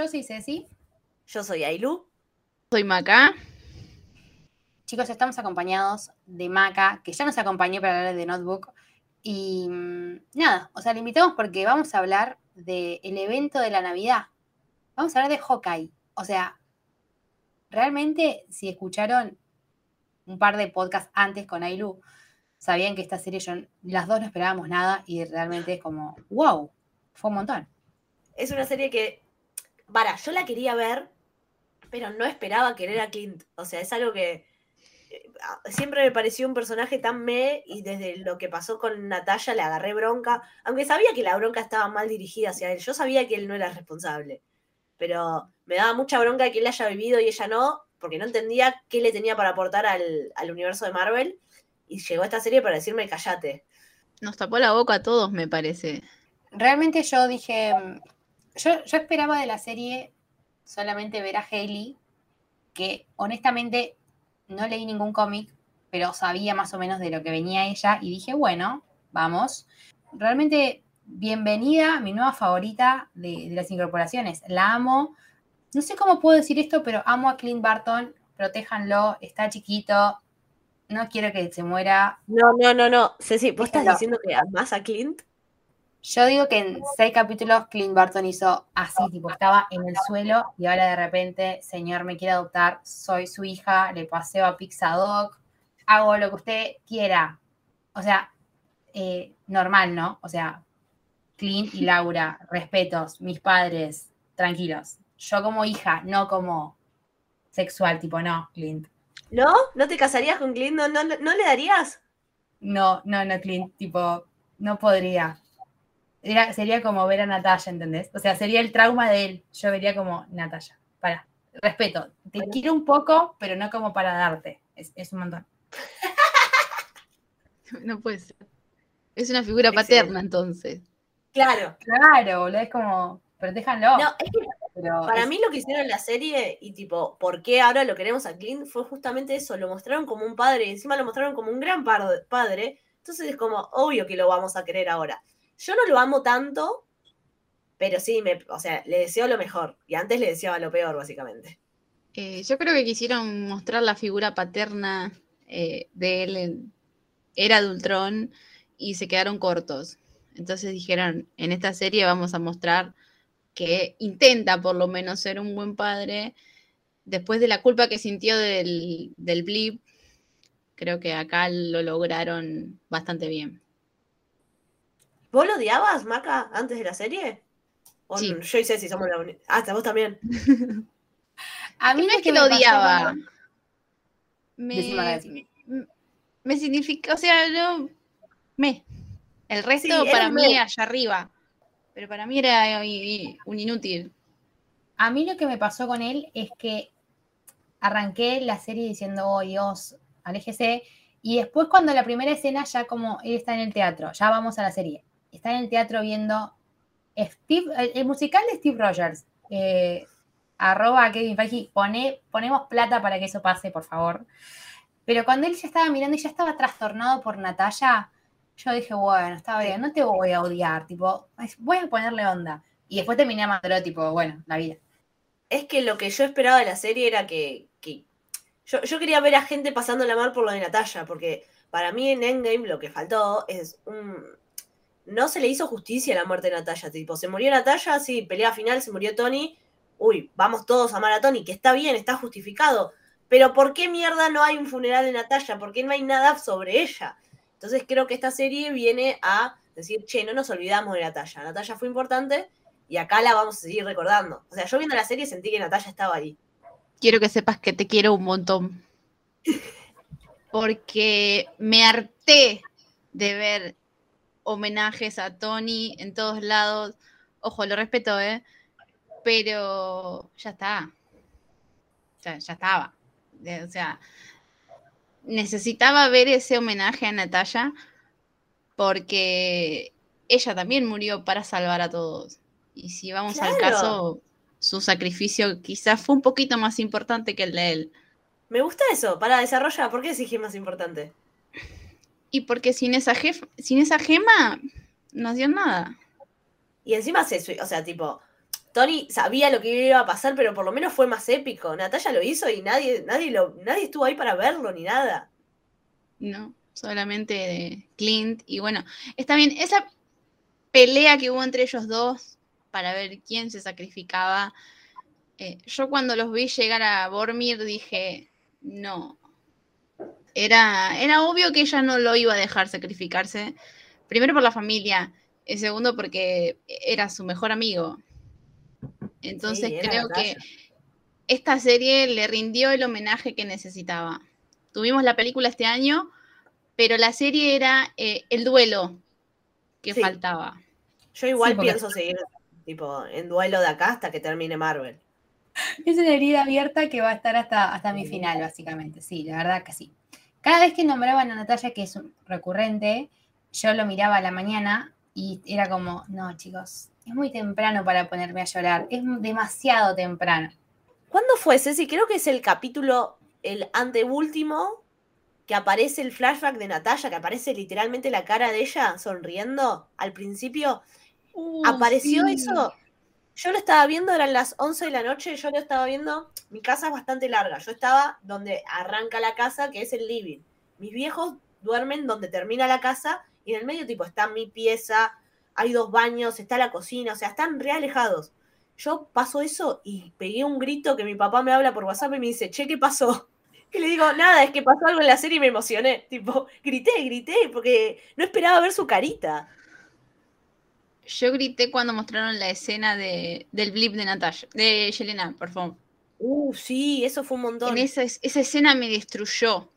Yo soy Ceci. Yo soy Ailu. Soy Maca. Chicos, estamos acompañados de Maca, que ya nos acompañó para hablar de Notebook. Y mm, nada, o sea, le invitamos porque vamos a hablar del evento de la Navidad. Vamos a hablar de Hawkeye. O sea, realmente, si escucharon un par de podcasts antes con Ailu, sabían que esta serie, yo, las dos no esperábamos nada y realmente es como, wow, fue un montón. Es una serie que, para, yo la quería ver, pero no esperaba querer a Clint. O sea, es algo que eh, a- siempre me pareció un personaje tan me y desde lo que pasó con Natalia le agarré bronca, aunque sabía que la bronca estaba mal dirigida hacia él. Yo sabía que él no era responsable, pero me daba mucha bronca que él haya vivido y ella no, porque no entendía qué le tenía para aportar al, al universo de Marvel. Y llegó esta serie para decirme, callate. Nos tapó la boca a todos, me parece. Realmente yo dije, yo, yo esperaba de la serie solamente ver a Hailey, que honestamente no leí ningún cómic, pero sabía más o menos de lo que venía ella y dije, bueno, vamos. Realmente bienvenida, mi nueva favorita de, de las incorporaciones. La amo. No sé cómo puedo decir esto, pero amo a Clint Barton. Protéjanlo, está chiquito. No quiero que se muera. No, no, no, no. Ceci, ¿vos estás diciendo que amás a Clint? Yo digo que en seis capítulos Clint Barton hizo así, tipo, estaba en el suelo y ahora de repente, señor, me quiere adoptar, soy su hija, le paseo a Pizza Dog, hago lo que usted quiera. O sea, eh, normal, ¿no? O sea, Clint y Laura, respetos, mis padres, tranquilos. Yo como hija, no como sexual, tipo, no, Clint. ¿No? ¿No te casarías con Clint? ¿No, no, no le darías? No, no, no, Clint, tipo, no podría. Era- sería como ver a Natalia, ¿entendés? O sea, sería el trauma de él. Yo vería como Natalia. Para, respeto. Te quiero un poco, pero no como para darte. Es, es un montón. No puede ser. Es una figura paterna, entonces. Claro. Claro, boludo, es como, pero déjanlo. No, es que pero para es- mí lo que hicieron en la serie y tipo, ¿por qué ahora lo queremos a Clint? Fue justamente eso, lo mostraron como un padre y encima lo mostraron como un gran padre. Entonces es como, obvio que lo vamos a querer ahora. Yo no lo amo tanto, pero sí, me, o sea, le deseo lo mejor. Y antes le deseaba lo peor, básicamente. Eh, yo creo que quisieron mostrar la figura paterna eh, de él Era de Ultron y se quedaron cortos. Entonces dijeron, en esta serie vamos a mostrar que intenta por lo menos ser un buen padre. Después de la culpa que sintió del, del blip, creo que acá lo lograron bastante bien. ¿Vos lo odiabas, Maca, antes de la serie? O Sí. no? Yo y Ceci somos la única. Ah, hasta vos también. a mí no es que me lo odiaba. Me, me significa, o sea, no, me. El resto Sí, para mí me. allá arriba. Pero para mí era i- i- un inútil. A mí lo que me pasó con él es que arranqué la serie diciendo, oh Dios, aléjese. Y después cuando la primera escena ya como él está en el teatro, ya vamos a la serie, está en el teatro viendo Steve, el, el musical de Steve Rogers, eh, arroba Kevin Feige, pone, ponemos plata para que eso pase, por favor. Pero cuando él ya estaba mirando y ya estaba trastornado por Natalia, yo dije, bueno, está bien, no te voy a odiar, tipo, voy a ponerle onda. Y después terminé amándolo, tipo, bueno, la vida. Es que lo que yo esperaba de la serie era que. que- yo, yo quería ver a gente pasando la mar por lo de Natalia, porque para mí en Endgame lo que faltó es un. No se le hizo justicia a la muerte de Natalia. Tipo, se murió Natalia, sí, pelea final, se murió Tony. Uy, vamos todos a amar a Tony, que está bien, está justificado. Pero ¿por qué mierda no hay un funeral de Natalia? ¿Por qué no hay nada sobre ella? Entonces creo que esta serie viene a decir, che, no nos olvidamos de Natalia. Natalia fue importante y acá la vamos a seguir recordando. O sea, yo viendo la serie sentí que Natalia estaba ahí. Quiero que sepas que te quiero un montón. Porque me harté de ver homenajes a Tony en todos lados. Ojo, lo respeto, ¿eh? Pero ya está. Ya, ya estaba. Eh, O sea, necesitaba ver ese homenaje a Natalia porque ella también murió para salvar a todos. Y si vamos al caso, su sacrificio quizás fue un poquito más importante que el de él. Me gusta eso, para desarrollar, ¿por qué es más importante? Y porque sin esa, jef- sin esa gema no hacían nada. Y encima se o sea, tipo, Tony sabía lo que iba a pasar, pero por lo menos fue más épico. Natalia lo hizo y nadie, nadie lo, nadie estuvo ahí para verlo ni nada. No, solamente Clint. Y bueno, está bien, esa pelea que hubo entre ellos dos para ver quién se sacrificaba. eh, yo cuando los vi llegar a Bormir dije, no. Era, era obvio que ella no lo iba a dejar sacrificarse. Primero por la familia, y segundo porque era su mejor amigo. Entonces Sí, creo que esta serie le rindió el homenaje que necesitaba. Tuvimos la película este año, pero la serie era eh, el duelo que Sí. faltaba. Yo igual Sí, porque- pienso seguir, tipo, en duelo de acá hasta que termine Marvel. Es una herida abierta que va a estar hasta, hasta mi final, básicamente. Sí, la verdad que sí. Cada vez que nombraban a Natalia, que es un recurrente, yo lo miraba a la mañana y era como, no, chicos, es muy temprano para ponerme a llorar. Es demasiado temprano. ¿Cuándo fue, Ceci? Creo que es el capítulo, el anteúltimo, que aparece el flashback de Natalia, que aparece literalmente la cara de ella sonriendo al principio. ¿Apareció eso? Yo lo estaba viendo, eran las 11 de la noche, yo lo estaba viendo, mi casa es bastante larga, yo estaba donde arranca la casa, que es el living. Mis viejos duermen donde termina la casa y en el medio tipo está mi pieza, hay dos baños, está la cocina, o sea, están re alejados. Yo paso eso y pegué un grito que mi papá me habla por WhatsApp y me dice, che, ¿qué pasó? Y le digo, nada, es que pasó algo en la serie y me emocioné. Tipo, grité, grité, porque no esperaba ver su carita. Yo grité cuando mostraron la escena de, del blip de Natalia, de Yelena, por favor. Uh, sí, eso fue un montón. En esa, esa escena me destruyó.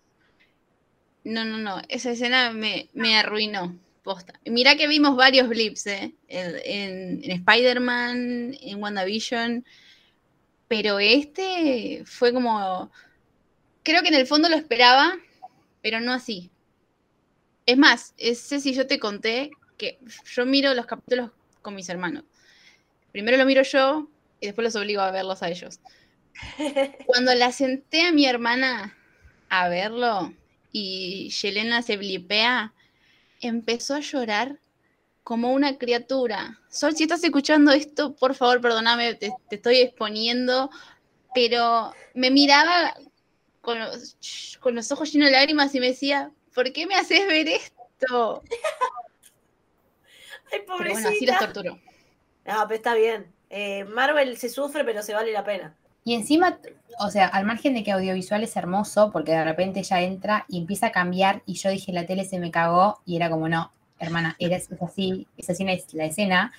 No, no, no. Esa escena me, me arruinó. Posta. Mirá que vimos varios blips, ¿eh? En, en- en Spider-Man, en WandaVision. Pero este fue como. Creo que en el fondo lo esperaba, pero no así. Es más, es- Ceci, yo te conté que yo miro los capítulos con mis hermanos. Primero lo miro yo y después los obligo a verlos a ellos. Cuando la senté a mi hermana a verlo y Yelena se blipea, empezó a llorar como una criatura. Sol, si estás escuchando esto, por favor, perdóname, te, te estoy exponiendo, pero me miraba con los, con los ojos llenos de lágrimas y me decía, ¿por qué me haces ver esto? Ay, Pero bueno, así los torturó. No, pero está bien. Eh, Marvel se sufre, pero se vale la pena. Y encima, o sea, al margen de que audiovisual es hermoso, porque de repente ella entra y empieza a cambiar, y yo dije, la tele se me cagó, y era como, no, hermana, era, es así, es así la, la escena.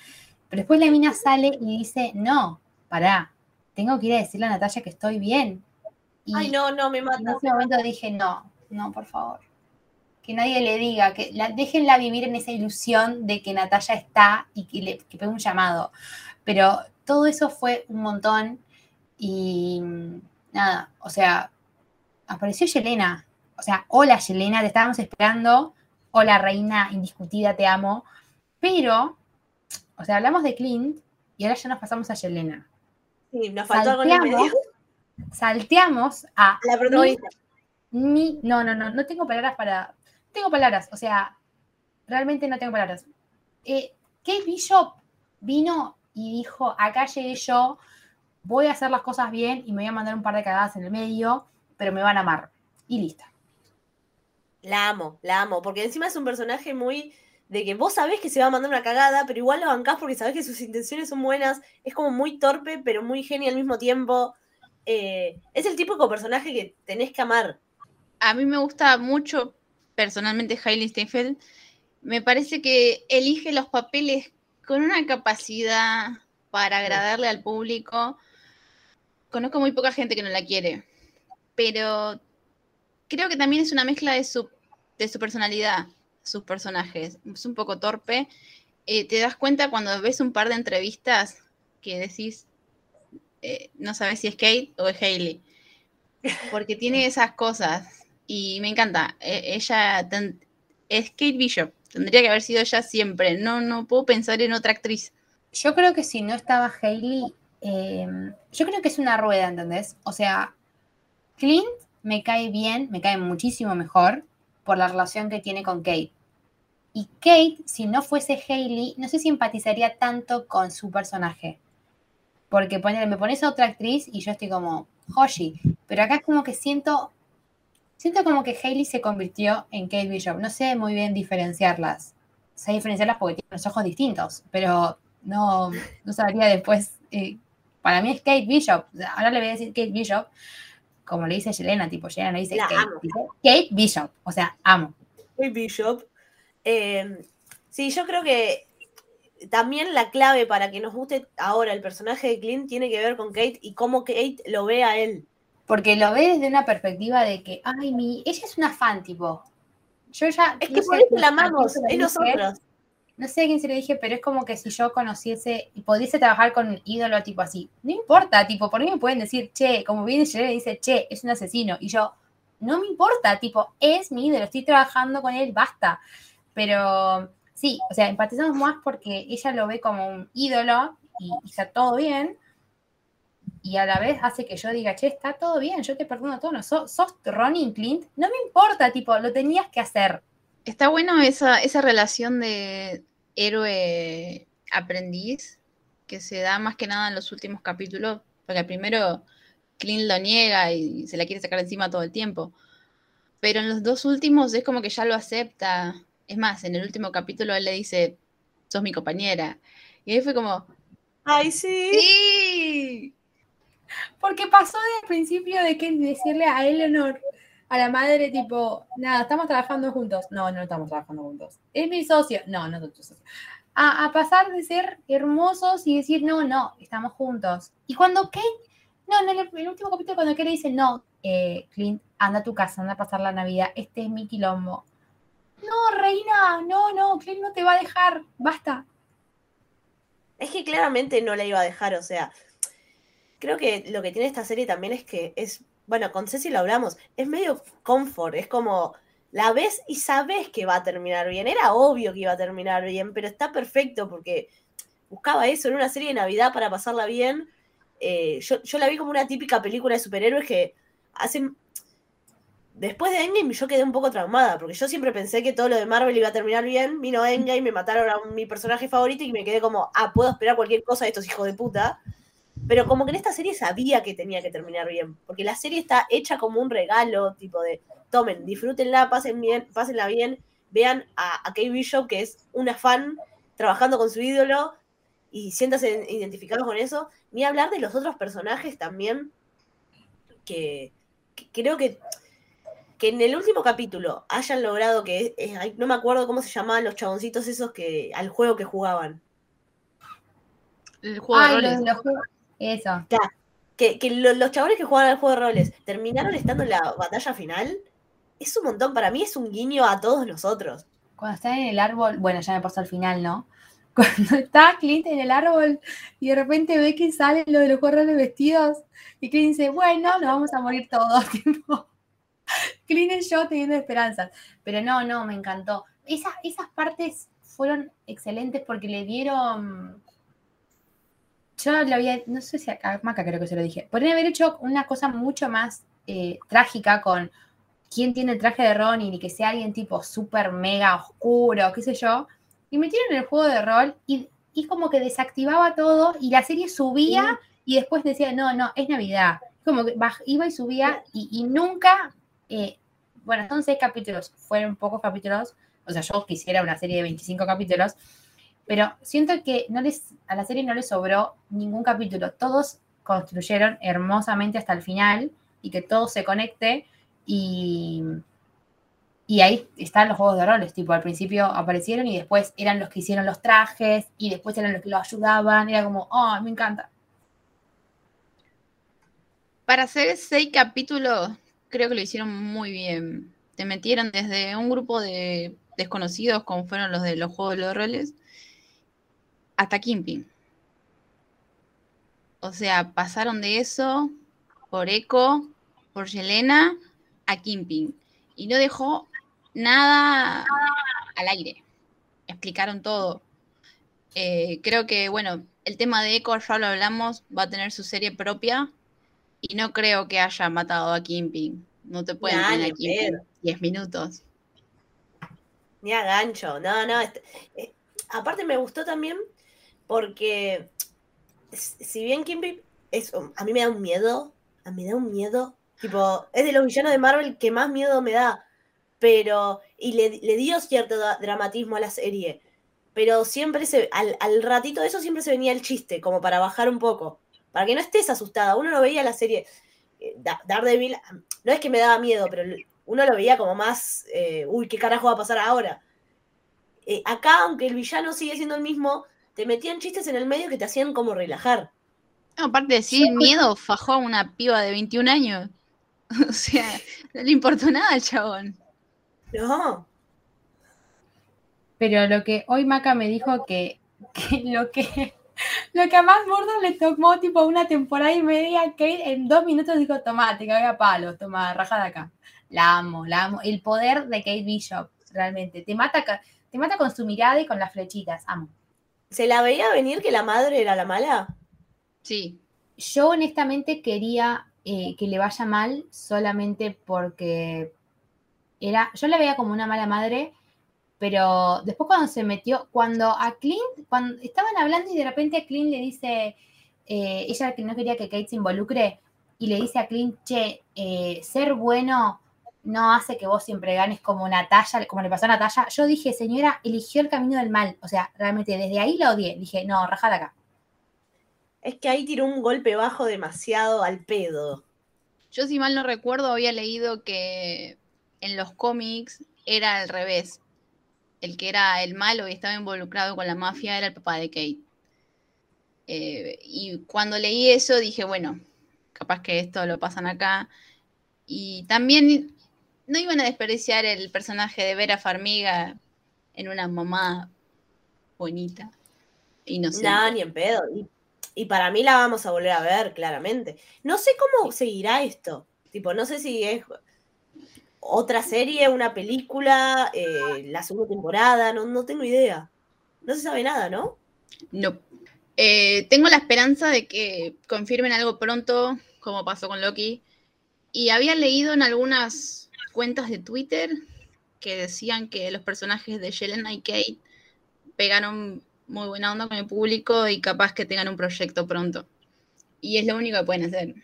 Pero después la mina sale y dice, no, pará, tengo que ir a decirle a Natalia que estoy bien. Y Ay, no, no, me en mata. ese momento dije, no, no, por favor. Que nadie le diga, que la, déjenla vivir en esa ilusión de que Natalia está y que le que pegue un llamado. Pero todo eso fue un montón y nada, o sea, apareció Yelena. O sea, hola Yelena, te estábamos esperando. Hola reina indiscutida, te amo. Pero, o sea, hablamos de Clint y ahora ya nos pasamos a Yelena. Sí, nos faltó algo en el Salteamos, medio. salteamos a La protagonista. mi, no, no, no, no tengo palabras para, tengo palabras, o sea, realmente no tengo palabras. Eh, Kate Bishop vino y dijo, acá llegué yo, voy a hacer las cosas bien y me voy a mandar un par de cagadas en el medio, pero me van a amar. Y lista. La amo, la amo, porque encima es un personaje muy de que vos sabés que se va a mandar una cagada, pero igual lo bancás porque sabés que sus intenciones son buenas, es como muy torpe, pero muy genio al mismo tiempo. Eh, es el típico personaje que tenés que amar. A mí me gusta mucho personalmente Hailey Steinfeld. Me parece que elige los papeles con una capacidad para agradarle al público. Conozco muy poca gente que no la quiere, pero creo que también es una mezcla de su, de su personalidad, sus personajes. Es un poco torpe. Eh, te das cuenta cuando ves un par de entrevistas que decís, eh, no sabes si es Kate o es Hailey, porque tiene esas cosas y me encanta. E- ella es Kate Bishop, tendría que haber sido ella siempre. No, no puedo pensar en otra actriz. Yo creo que si no estaba Hailey, eh, yo creo que es una rueda, ¿entendés? O sea, Clint me cae bien, me cae muchísimo mejor por la relación que tiene con Kate. Y Kate, si no fuese Hailey, no sé si empatizaría tanto con su personaje. Porque ponele, me pones a otra actriz y yo estoy como, Hoshi. Pero acá es como que siento, siento como que Hailey se convirtió en Kate Bishop. No sé muy bien diferenciarlas. Sé diferenciarlas porque tienen los ojos distintos, pero no, no sabría después. eh, para mí es Kate Bishop. Ahora le voy a decir Kate Bishop, como le dice Yelena, tipo, Yelena le dice La Kate, amo. dice Kate Bishop. O sea, amo. Muy Bishop. Eh, sí, yo creo que también la clave para que nos guste ahora el personaje de Clint tiene que ver con Kate y cómo Kate lo ve a él. Porque lo ve desde una perspectiva de que, ay, mi, ella es una fan, tipo. Yo ya. Es no que por eso la amamos, es nosotros. No sé a quién se lo dije, pero es como que si yo conociese y pudiese trabajar con un ídolo tipo así. No importa, tipo, por mí me pueden decir, che, como viene Yelena y dice, che, es un asesino. Y yo, no me importa, tipo, es mi ídolo, estoy trabajando con él, basta. Pero sí, o sea, empatizamos más porque ella lo ve como un ídolo y, y está todo bien. Y a la vez hace que yo diga, che, está todo bien, yo te perdono todo. No, sos, sos Ronnie Clint, no me importa, tipo, lo tenías que hacer. Está bueno esa, esa relación de héroe-aprendiz que se da más que nada en los últimos capítulos, porque al primero Clint lo niega y se la quiere sacar encima todo el tiempo. Pero en los dos últimos es como que ya lo acepta. Es más, en el último capítulo él le dice, sos mi compañera. Y ahí fue como, Ay, sí. ¡sí! Porque pasó desde el principio de que decirle a Eleanor, a la madre, tipo, nada, estamos trabajando juntos. No, no estamos trabajando juntos. Es mi socio. No, no soy tu socio. A, pasar de ser hermosos y decir, no, no, estamos juntos. Y cuando Kate, no, en el, último capítulo, cuando Kate dice, no, eh, Clint, anda a tu casa, anda a pasar la Navidad, este es mi quilombo. No, reina, no, no, Clint no te va a dejar, basta. Es que claramente no la iba a dejar, o sea, creo que lo que tiene esta serie también es que es, bueno, con Ceci lo hablamos, es medio comfort, es como la ves y sabes que va a terminar bien, era obvio que iba a terminar bien, pero está perfecto porque buscaba eso en una serie de Navidad para pasarla bien. Eh, yo, yo la vi como una típica película de superhéroes que hacen... Después de Endgame yo quedé un poco traumada, porque yo siempre pensé que todo lo de Marvel iba a terminar bien, vino Endgame, me mataron a mi personaje favorito y me quedé como, ah, puedo esperar cualquier cosa de estos hijos de puta. Pero como que en esta serie sabía que tenía que terminar bien, porque la serie está hecha como un regalo, tipo de, tomen, disfrútenla, pasen bien, pásenla bien, vean a, a Kate Bishop, que es una fan trabajando con su ídolo, y siéntase identificados con eso, ni hablar de los otros personajes también, que, que creo que, que en el último capítulo hayan logrado que, eh, no me acuerdo cómo se llamaban los chaboncitos esos que al juego que jugaban. El juego de Ay, roles. los- los Eso. que, que lo- los chabones que jugaban al juego de roles terminaron estando en la batalla final, es un montón. Para mí es un guiño a todos nosotros. Cuando está en el árbol, bueno, ya me pasó al final, ¿no? Cuando está Clint en el árbol y de repente ve que salen lo de los juegos de vestidos y Clint dice, bueno, nos vamos a morir todos. tipo. Clint y yo teniendo esperanzas. Pero no, no, me encantó. Esas, esas partes fueron excelentes porque le dieron... Yo lo había, no sé si acá, Maca creo que se lo dije, podrían haber hecho una cosa mucho más eh, trágica con quién tiene el traje de Ronin y que sea alguien tipo súper mega oscuro, qué sé yo. Y metieron en el juego de rol y, y como que desactivaba todo y la serie subía y después decía, no, no, es Navidad. Como que iba y subía y, y nunca, eh, bueno, son seis capítulos, fueron pocos capítulos, o sea, yo quisiera una serie de 25 capítulos, pero siento que no les, a la serie no le sobró ningún capítulo. Todos construyeron hermosamente hasta el final y que todo se conecte y, y ahí están los juegos de roles, tipo al principio aparecieron y después eran los que hicieron los trajes y después eran los que lo ayudaban, era como, oh, me encanta. Para hacer seis capítulos, creo que lo hicieron muy bien. Te metieron desde un grupo de desconocidos, como fueron los de los juegos de los roles, hasta Kimping. O sea, pasaron de eso por Echo, por Yelena, a Kimping. Y no dejó nada al aire. Explicaron todo. Eh, creo que, bueno, el tema de Echo ya lo hablamos, va a tener su serie propia. Y no creo que haya matado a Kimping. No te pueden tener a Kimping pedo. 10 minutos. Ni a gancho, no, no. este- eh, aparte me gustó también porque si bien Kimby es, a mí me da un miedo, a mí me da un miedo, tipo, es de los villanos de Marvel que más miedo me da, pero, y le, dio cierto dramatismo a la serie, pero siempre se, al, al ratito de eso siempre se venía el chiste, como para bajar un poco, para que no estés asustada, uno no veía la serie, eh, Da- Daredevil, no es que me daba miedo, pero uno lo veía como más, eh, uy, ¿qué carajo va a pasar ahora? Eh, acá, aunque el villano sigue siendo el mismo, te metían chistes en el medio que te hacían como relajar. No, aparte de decir miedo, fajó a una piba de 21 años. O sea, no le importó nada al chabón. No, Pero lo que hoy Maca me dijo que, que lo que lo que a más Murdoch le tomó tipo una temporada y media, Kate en dos minutos dijo, toma, te cagué a palos, toma, raja de acá. La amo, la amo. El poder de Kate Bishop, realmente. Te mata, te mata con su mirada y con las flechitas, amo. ¿Se la veía venir que la madre era la mala? Sí. Yo honestamente quería eh, que le vaya mal solamente porque era, yo la veía como una mala madre, pero después cuando se metió, cuando a Clint, cuando estaban hablando y de repente a Clint le dice, eh, ella que no quería que Kate se involucre, y le dice a Clint, che, eh, ser bueno no hace que vos siempre ganes como Natalia, como le pasó a Natalia. Yo dije, señora, eligió el camino del mal. O sea, realmente desde ahí la odié. Dije, no, rajala acá. Es que ahí tiró un golpe bajo demasiado al pedo. Yo, si mal no recuerdo, había leído que en los cómics era al revés. El que era el malo y estaba involucrado con la mafia era el papá de Kate. Eh, y cuando leí eso dije, bueno, capaz que esto lo pasan acá. Y también no iban a desperdiciar el personaje de Vera Farmiga en una mamá bonita. Inocente. No, ni en pedo. Y, y para mí la vamos a volver a ver, claramente. No sé cómo seguirá esto. Tipo, no sé si es otra serie, una película, eh, la segunda temporada, no, no tengo idea. No se sabe nada, ¿no? No. Eh, tengo la esperanza de que confirmen algo pronto, como pasó con Loki. Y había leído en algunas cuentas de Twitter que decían que los personajes de Yelena y Kate pegaron muy buena onda con el público y capaz que tengan un proyecto pronto. Y es lo único que pueden hacer.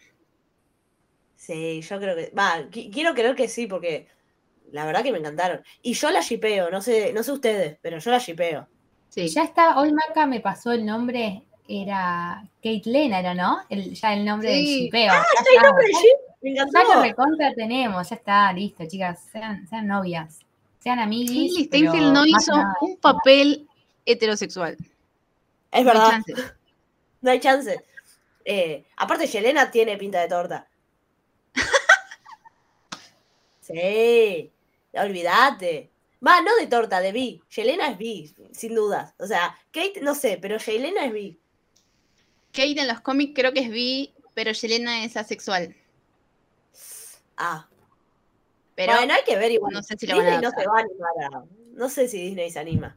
Sí, yo creo que. Va, qui- quiero creer que sí, porque la verdad que me encantaron. Y yo la shipeo, no sé, no sé ustedes, pero yo la shipeo. Sí. Ya está, hoy Maca me pasó el nombre, era Kate Lena, ¿no? El, ya el nombre del Sí. shipeo. Ah, ya ¿está el nombre Me ya encantó. lo recontra tenemos, ya está, listo, chicas, sean, sean novias, sean pero Steinfeld no hizo nada. un papel heterosexual. Es No hay verdad, chance. no hay chance. Eh, aparte, Yelena tiene pinta de torta. Sí, olvídate. Va, no de torta, de bi. Yelena es bi, sin dudas. O sea, Kate no sé, pero Yelena es bi. Kate en los cómics creo que es bi, pero Yelena es asexual. Ah, Pero bueno, hay que ver igual. no sé si Disney no se va a animar a- No sé si Disney se anima.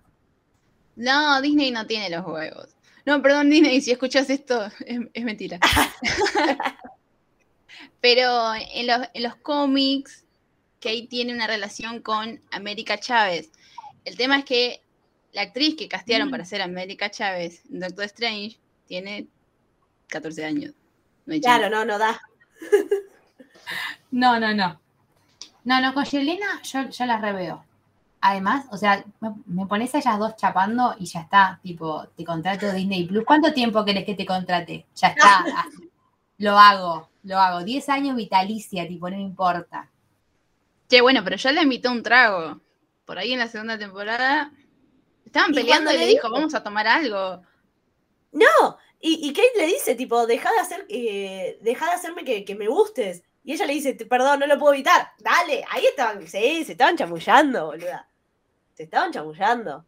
No, Disney no tiene los huevos. No, perdón, Disney, si escuchas esto, es, es mentira. Pero en los, en los cómics, Kate tiene una relación con América Chávez. El tema es que la actriz que castearon para ser América Chávez en Doctor Strange tiene 14 años. No Claro, no, no da. No, no, no. No, no, con Yelena yo, yo las reveo. Además, o sea, me, me pones a ellas dos chapando y ya está. Tipo, te contrato Disney Plus. ¿Cuánto tiempo querés que te contrate? Ya está. ah, Lo hago, lo hago. 10 años vitalicia, tipo, no me importa. Che, bueno, pero ya le invitó un trago. Por ahí en la segunda temporada estaban ¿Y peleando y le le dijo, dijo? vamos a tomar algo. No, y, y Kate le dice, tipo, deja de hacer, eh, deja de hacerme que, que me gustes. Y ella le dice, perdón, no lo puedo evitar. Dale, ahí estaban, sí, se estaban chamullando, boluda. Se estaban chamullando.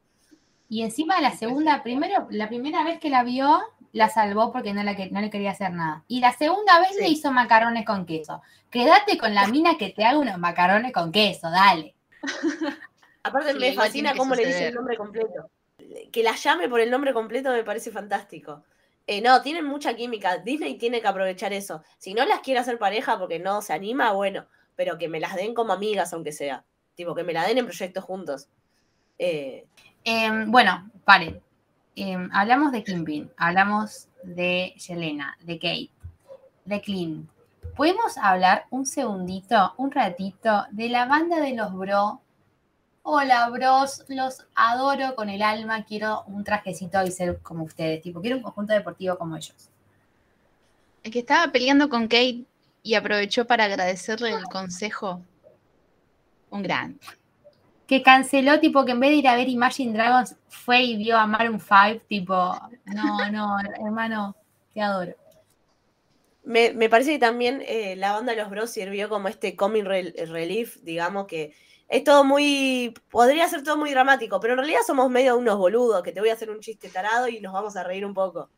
Y encima la segunda, primero, la primera vez que la vio, la salvó porque no, la que, no le quería hacer nada. Y la segunda vez le hizo macarrones con queso. Quédate con la mina que te haga unos macarrones con queso, dale. Aparte Sí, me fascina cómo le dice el nombre completo. Que la llame por el nombre completo me parece fantástico. Eh, no, tienen mucha química. Disney tiene que aprovechar eso. Si no las quiere hacer pareja porque no se anima, bueno, pero que me las den como amigas, aunque sea. Tipo, que me la den en proyectos juntos. Eh, Em, bueno, paren. Em, hablamos de Kimpin, hablamos de Yelena, de Kate, de Clint. ¿Podemos hablar un segundito, un ratito, de la banda de los bro? Hola, bros, los adoro con el alma. Quiero un trajecito y ser como ustedes. Tipo, quiero un conjunto deportivo como ellos. El que estaba peleando con Kate y aprovechó para agradecerle el consejo. Un gran. Que canceló, tipo, que en vez de ir a ver Imagine Dragons, fue y vio a Maroon 5. Tipo, no, no, hermano, te adoro. me, me parece que también eh, la banda de los bros sirvió como este comic rel- relief, digamos que es todo muy. Podría ser todo muy dramático, pero en realidad somos medio unos boludos, que te voy a hacer un chiste tarado y nos vamos a reír un poco.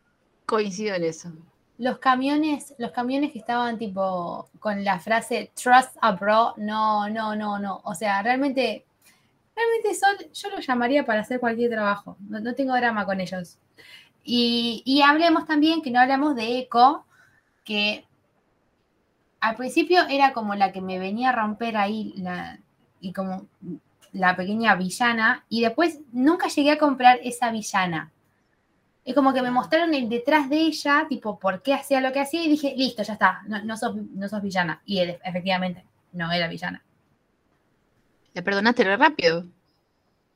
Coincido en eso. Los camiones, los camiones que estaban tipo con la frase trust a bro, no, no, no, no. O sea, realmente, realmente son, yo los llamaría para hacer cualquier trabajo. No, no tengo drama con ellos. Y, y hablemos también, que no hablamos de Echo, que al principio era como la que me venía a romper ahí la, y como la pequeña villana, y después nunca llegué a comprar esa villana. Es como que me mostraron el detrás de ella, tipo, por qué hacía lo que hacía, y dije, listo, ya está, no, no, sos, no sos villana. Y él, efectivamente, no era villana. Le perdonaste re rápido.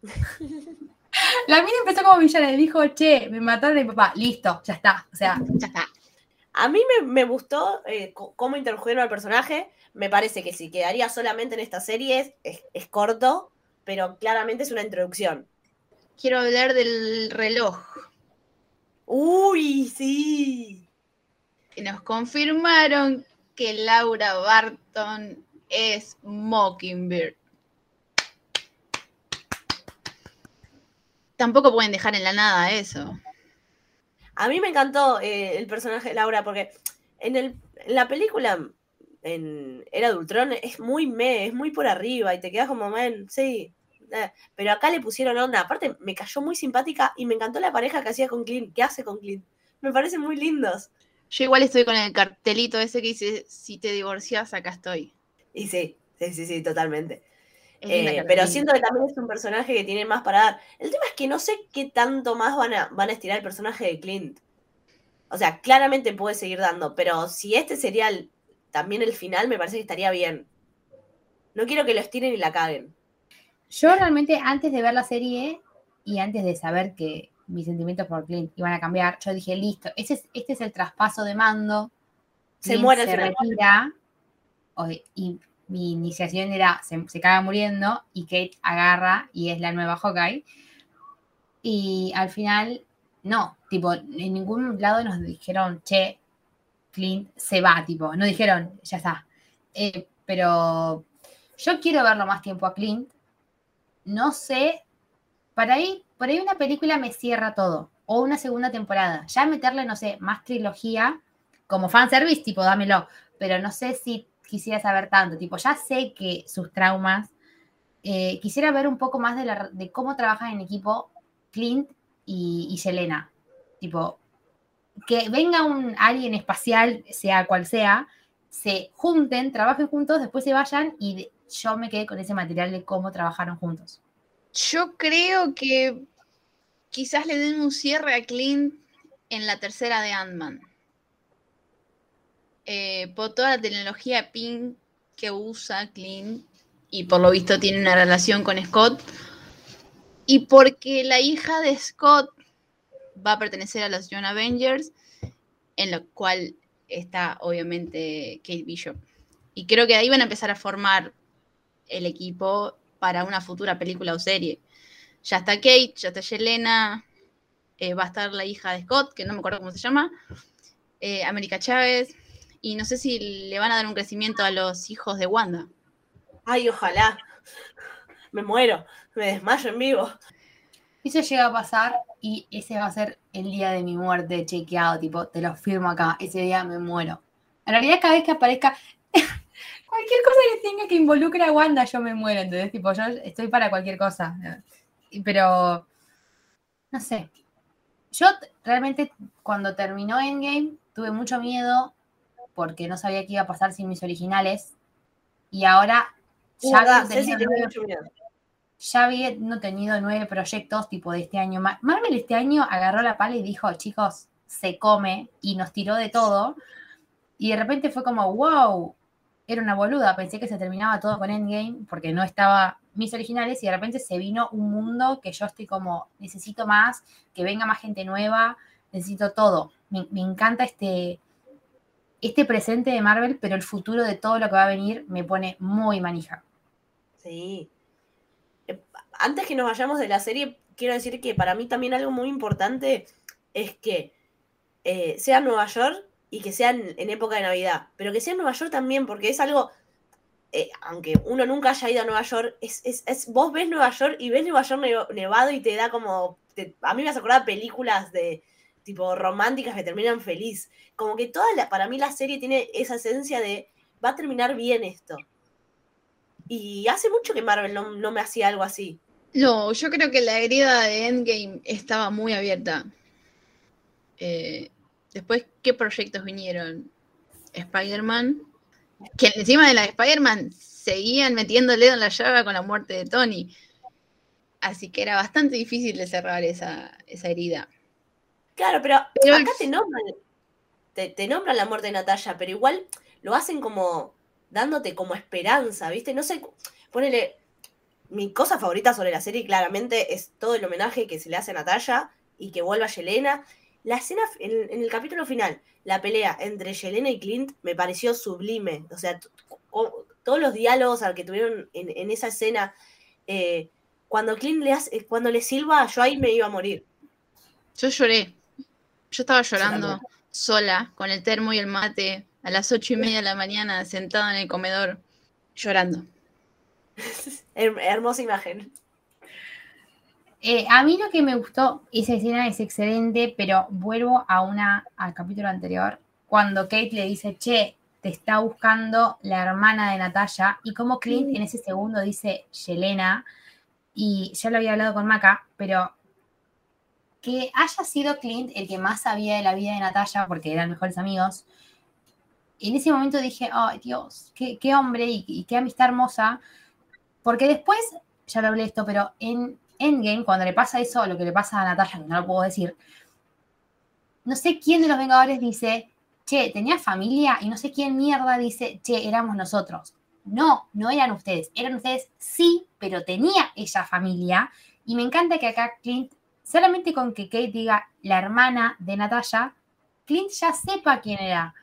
La mina empezó como villana y dijo, che, me mataron a mi papá, listo, ya está. O sea, Ya está. A mí me, me gustó eh, cómo introdujeron al personaje. Me parece que si quedaría solamente en esta serie es, es corto, pero claramente es una introducción. Quiero hablar del reloj. Uy, sí. Que nos confirmaron que Laura Barton es Mockingbird. Tampoco pueden dejar en la nada eso. A mí me encantó eh, el personaje de Laura porque en, el, en la película, en Era de Ultron, es muy me, es muy por arriba y te quedas como, man, sí. eh". Pero acá le pusieron onda. Aparte, me cayó muy simpática y me encantó la pareja que hacía con Clint, que hace con Clint. Me parecen muy lindos. Yo igual estoy con el cartelito ese que dice, si te divorcias, acá estoy. Y sí, sí, sí, sí, totalmente. Eh, pero siento que también es un personaje que tiene más para dar. El tema es que no sé qué tanto más van a, van a estirar el personaje de Clint. O sea, claramente puede seguir dando, pero si este sería el- también el final, me parece que estaría bien. No quiero que lo estiren y la caguen. yo realmente antes de ver la serie y antes de saber que mis sentimientos por Clint iban a cambiar, yo dije, listo, ese es, este es el traspaso de mando. Se Clint muere se final. retira y mi iniciación era, se, se caga muriendo y Kate agarra y es la nueva Hawkeye. Y al final, no, tipo, en ningún lado nos dijeron, che, Clint se va, tipo, no dijeron, ya está. Eh, pero yo quiero verlo más tiempo a Clint. No sé, para ahí, por ahí una película me cierra todo. O una segunda temporada. Ya meterle, no sé, más trilogía, como fanservice, tipo, dámelo. Pero no sé si quisiera saber tanto. Tipo, ya sé que sus traumas. eh, quisiera ver un poco más de, cómo trabajan en equipo Clint y, y Selena. Tipo, que venga un alien espacial, sea cual sea, se junten, trabajen juntos, después se vayan y yo me quedé con ese material de cómo trabajaron juntos. Yo creo que quizás le den un cierre a Clint en la tercera de Ant-Man. Eh, por toda la tecnología PIN que usa Clint y por lo visto tiene una relación con Scott. Y porque la hija de Scott va a pertenecer a los Young Avengers, en lo cual está obviamente Kate Bishop. Y creo que ahí van a empezar a formar el equipo para una futura película o serie. Ya está Kate, ya está Yelena, eh, va a estar la hija de Scott, que no me acuerdo cómo se llama, eh, América Chávez, y no sé si le van a dar un crecimiento a los hijos de Wanda. Ay, ojalá. Me muero, me desmayo en vivo. Eso llega a pasar y ese va a ser el día de mi muerte chequeado, tipo, te lo firmo acá, ese día me muero. En realidad cada vez que aparezca cualquier cosa que tenga que involucre a Wanda, yo me muero, entonces, tipo, yo estoy para cualquier cosa. Pero, no sé. Yo realmente cuando terminó Endgame tuve mucho miedo porque no sabía qué iba a pasar sin mis originales. Y ahora ya Ceci, tenido tengo nueve- mucho miedo. Ya habiendo tenido nueve proyectos tipo de este año. Ma- Marvel este año agarró la pala y dijo, chicos, se come y nos tiró de todo. Y de repente fue como, wow, era una boluda. Pensé que se terminaba todo con Endgame porque no estaba mis originales y de repente se vino un mundo que yo estoy como, necesito más, que venga más gente nueva, necesito todo. Me, me encanta este, este presente de Marvel, pero el futuro de todo lo que va a venir me pone muy manija. Sí. Antes que nos vayamos de la serie, quiero decir que para mí también algo muy importante es que eh, sea Nueva York y que sea en, época de Navidad. Pero que sea en Nueva York también, porque es algo, eh, aunque uno nunca haya ido a Nueva York, es, es- es- vos ves Nueva York y ves Nueva York nev- nevado y te da como... a mí me hace acordar películas de tipo románticas que terminan feliz. Como que toda la, para mí la serie tiene esa esencia de va a terminar bien esto. Y hace mucho que Marvel no, no me hacía algo así. No, yo creo que la herida de Endgame estaba muy abierta. Eh, después, ¿qué proyectos vinieron? Spider-Man. Que encima de la de Spider-Man seguían metiendo el dedo en la llaga con la muerte de Tony. Así que era bastante difícil de cerrar esa, esa herida. Claro, pero, Pero acá el- te nombran, te, te nombran la muerte de Natalia, pero igual lo hacen como dándote como esperanza, ¿viste? No sé, ponele. Mi cosa favorita sobre la serie claramente es todo el homenaje que se le hace a Natalia y que vuelva Yelena. La escena en, en el capítulo final, la pelea entre Yelena y Clint me pareció sublime. O sea, todos los diálogos al que tuvieron en, en esa escena, eh, cuando Clint le hace, cuando le silba, yo ahí me iba a morir. Yo lloré. Yo estaba llorando sola, con el termo y el mate, a las ocho y media de la mañana, sentada en el comedor, llorando. Her- hermosa imagen. Eh, a mí lo que me gustó, esa escena es excelente, pero vuelvo a una, al capítulo anterior, cuando Kate le dice, che, te está buscando la hermana de Natalia, y como Clint en ese segundo dice Yelena, y ya lo había hablado con Maca, pero que haya sido Clint el que más sabía de la vida de Natalia, porque eran mejores amigos, en ese momento dije, ay Dios, qué, hombre y, qué amistad hermosa, porque después, ya lo hablé esto, pero en Endgame, cuando le pasa eso, lo que le pasa a Natalia, no lo puedo decir, no sé quién de los Vengadores dice, che, tenía familia, y no sé quién mierda dice, che, éramos nosotros. No, no eran ustedes, eran ustedes sí, pero tenía ella familia, y me encanta que acá Clint, solamente con que Kate diga la hermana de Natalia, Clint ya sepa quién era,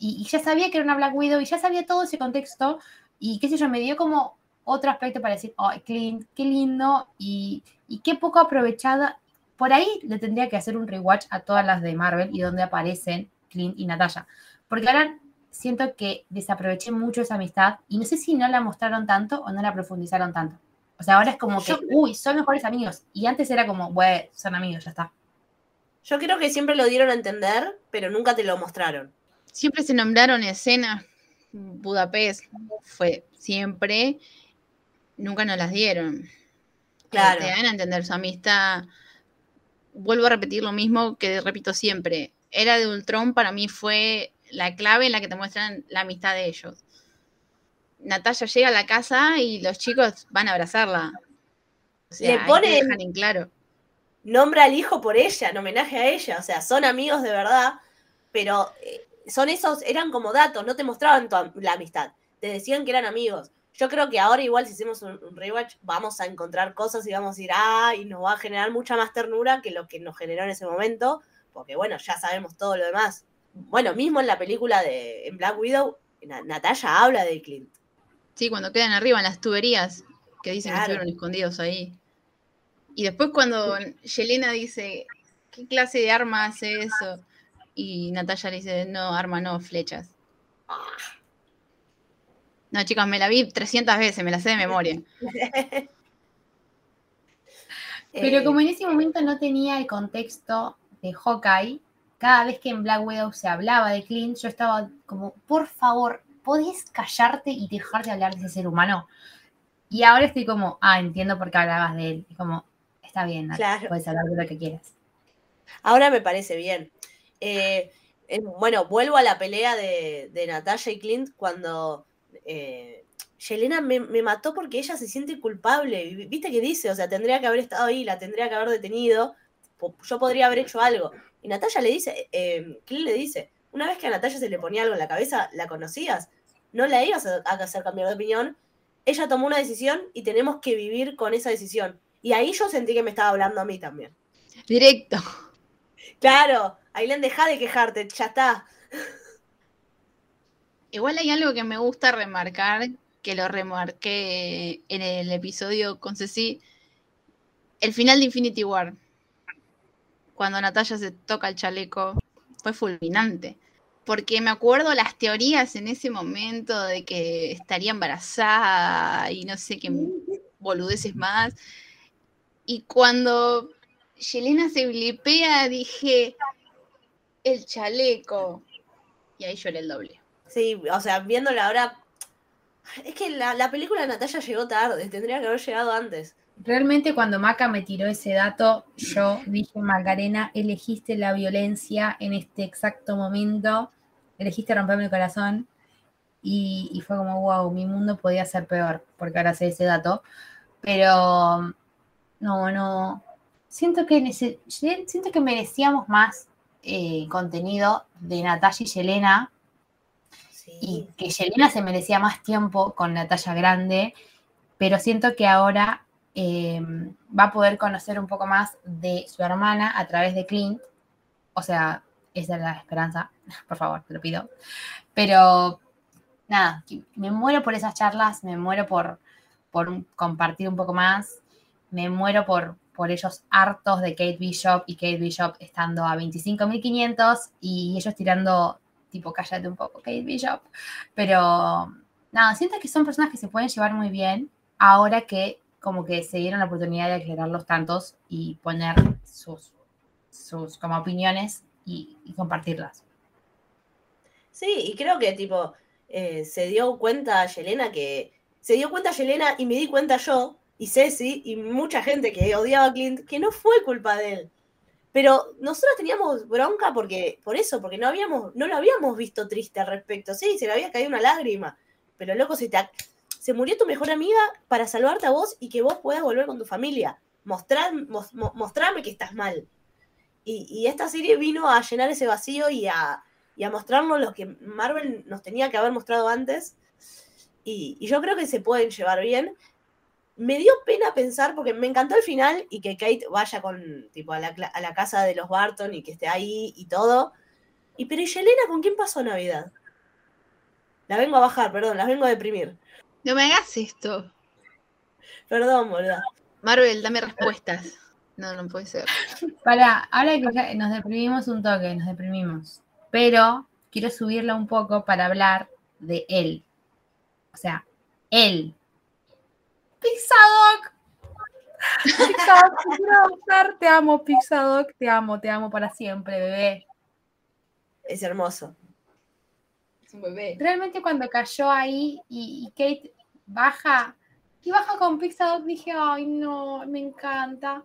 y, y ya sabía que era una Black Widow, y ya sabía todo ese contexto, y qué sé yo, me dio como otro aspecto para decir, ay, Clint, qué lindo y, y qué poco aprovechada. Por ahí le tendría que hacer un rewatch a todas las de Marvel y donde aparecen Clint y Natalia. Porque ahora siento que desaproveché mucho esa amistad y no sé si no la mostraron tanto o no la profundizaron tanto. O sea, ahora es como que, Yo- uy, son mejores amigos. Y antes era como, bueno, son amigos, ya está. Yo creo que siempre lo dieron a entender, pero nunca te lo mostraron. Siempre se nombraron escenas. Budapest fue siempre. Nunca nos las dieron. Claro. Te dan a entender su amistad. Vuelvo a repetir lo mismo que repito siempre. Era de Ultron para mí fue la clave en la que te muestran la amistad de ellos. Natalia llega a la casa y los chicos van a abrazarla. O sea, Le ponen- dejan en claro. Nombra al hijo por ella, en homenaje a ella. O sea, son amigos de verdad, pero eh, son esos, eran como datos, no te mostraban la amistad. Te decían que eran amigos. Yo creo que ahora igual si hacemos un, un rewatch vamos a encontrar cosas y vamos a ir, ah, y nos va a generar mucha más ternura que lo que nos generó en ese momento, porque bueno, ya sabemos todo lo demás. Bueno, mismo en la película de en Black Widow, Na- Natalia habla de Clint. Sí, cuando quedan arriba en las tuberías, que dicen Claro. que estuvieron escondidos ahí. Y después cuando Yelena dice, ¿qué clase de arma hace eso? Y Natalia le dice, no, arma no, flechas. No, chicos, me la vi 300 veces, me la sé de memoria. Pero Eh, como en ese momento no tenía el contexto de Hawkeye, cada vez que en Black Widow se hablaba de Clint, yo estaba como, por favor, ¿podés callarte y dejar de hablar de ese ser humano? Y ahora estoy como, ah, entiendo por qué hablabas de él. Y como, está bien, Claro. puedes hablar de lo que quieras. Ahora me parece bien. Eh, eh, bueno, vuelvo a la pelea de, de Natalia y Clint cuando eh, Yelena me, me mató porque ella se siente culpable. ¿Viste que dice? O sea, tendría que haber estado ahí, la tendría que haber detenido. Yo podría haber hecho algo. Y Natalia le dice, eh, Clint le dice, una vez que a Natalia se le ponía algo en la cabeza, la conocías, no la ibas a, a hacer cambiar de opinión. Ella tomó una decisión y tenemos que vivir con esa decisión. Y ahí yo sentí que me estaba hablando a mí también. Directo. Claro, Aileen, deja de quejarte, ya está. Igual hay algo que me gusta remarcar, que lo remarqué en el episodio con Ceci, el final de Infinity War. Cuando Natalia se toca el chaleco, fue fulminante. Porque me acuerdo las teorías en ese momento de que estaría embarazada y no sé qué boludeces más. Y cuando Yelena se blipea, dije, el chaleco. Y ahí lloré el doble. Sí, o sea, viéndola ahora. Es que la, la película de Natalia llegó tarde, tendría que haber llegado antes. Realmente cuando Maca me tiró ese dato, yo dije, Macarena, elegiste la violencia en este exacto momento, elegiste romperme el corazón y, y fue como, wow, mi mundo podía ser peor, porque ahora sé ese dato, pero no, no, siento que, siento que merecíamos más eh, contenido de Natalia y Yelena Sí. y que Yelena se merecía más tiempo con Natalia Grande, pero siento que ahora eh, va a poder conocer un poco más de su hermana a través de Clint. O sea, esa es la esperanza, por favor, te lo pido. Pero nada, me muero por esas charlas, me muero por, por compartir un poco más, me muero por, por ellos hartos de Kate Bishop y Kate Bishop estando a 25.500 y ellos tirando tipo, cállate un poco, Kate Bishop. Pero nada, siento que son personas que se pueden llevar muy bien ahora que como que se dieron la oportunidad de aclarar los tantos y poner sus, sus como opiniones y, compartirlas. Sí, y creo que tipo, eh, se dio cuenta Yelena que. Se dio cuenta Yelena y me di cuenta yo, y Ceci, y mucha gente que odiaba a Clint, que no fue culpa de él. Pero nosotros teníamos bronca porque, por eso, porque no habíamos, no lo habíamos visto triste al respecto. Sí, se le había caído una lágrima. Pero loco, se te se murió tu mejor amiga para salvarte a vos y que vos puedas volver con tu familia. Mostrar, mos- mo- mostrarme que estás mal. Y, esta serie vino a llenar ese vacío y a, y a mostrarnos lo que Marvel nos tenía que haber mostrado antes. Y yo creo que se pueden llevar bien. Me dio pena pensar, porque me encantó el final y que Kate vaya con, tipo, a la, a la casa de los Barton y que esté ahí y todo. Y pero ¿y Yelena con quién pasó Navidad? La vengo a bajar, perdón, la vengo a deprimir. No me hagas esto. Perdón, boluda. Marvel, dame respuestas. No, no puede ser. Para, ahora que nos deprimimos un toque, nos deprimimos. Pero quiero subirla un poco para hablar de él. O sea, él. Pixadoc. Pixadoc, te quiero abrazar, te amo, Pixadoc, te amo, te amo para siempre, bebé. Es hermoso. Es un bebé. Realmente cuando cayó ahí y, y Kate baja, y baja con Pixadoc, dije, ay no, me encanta.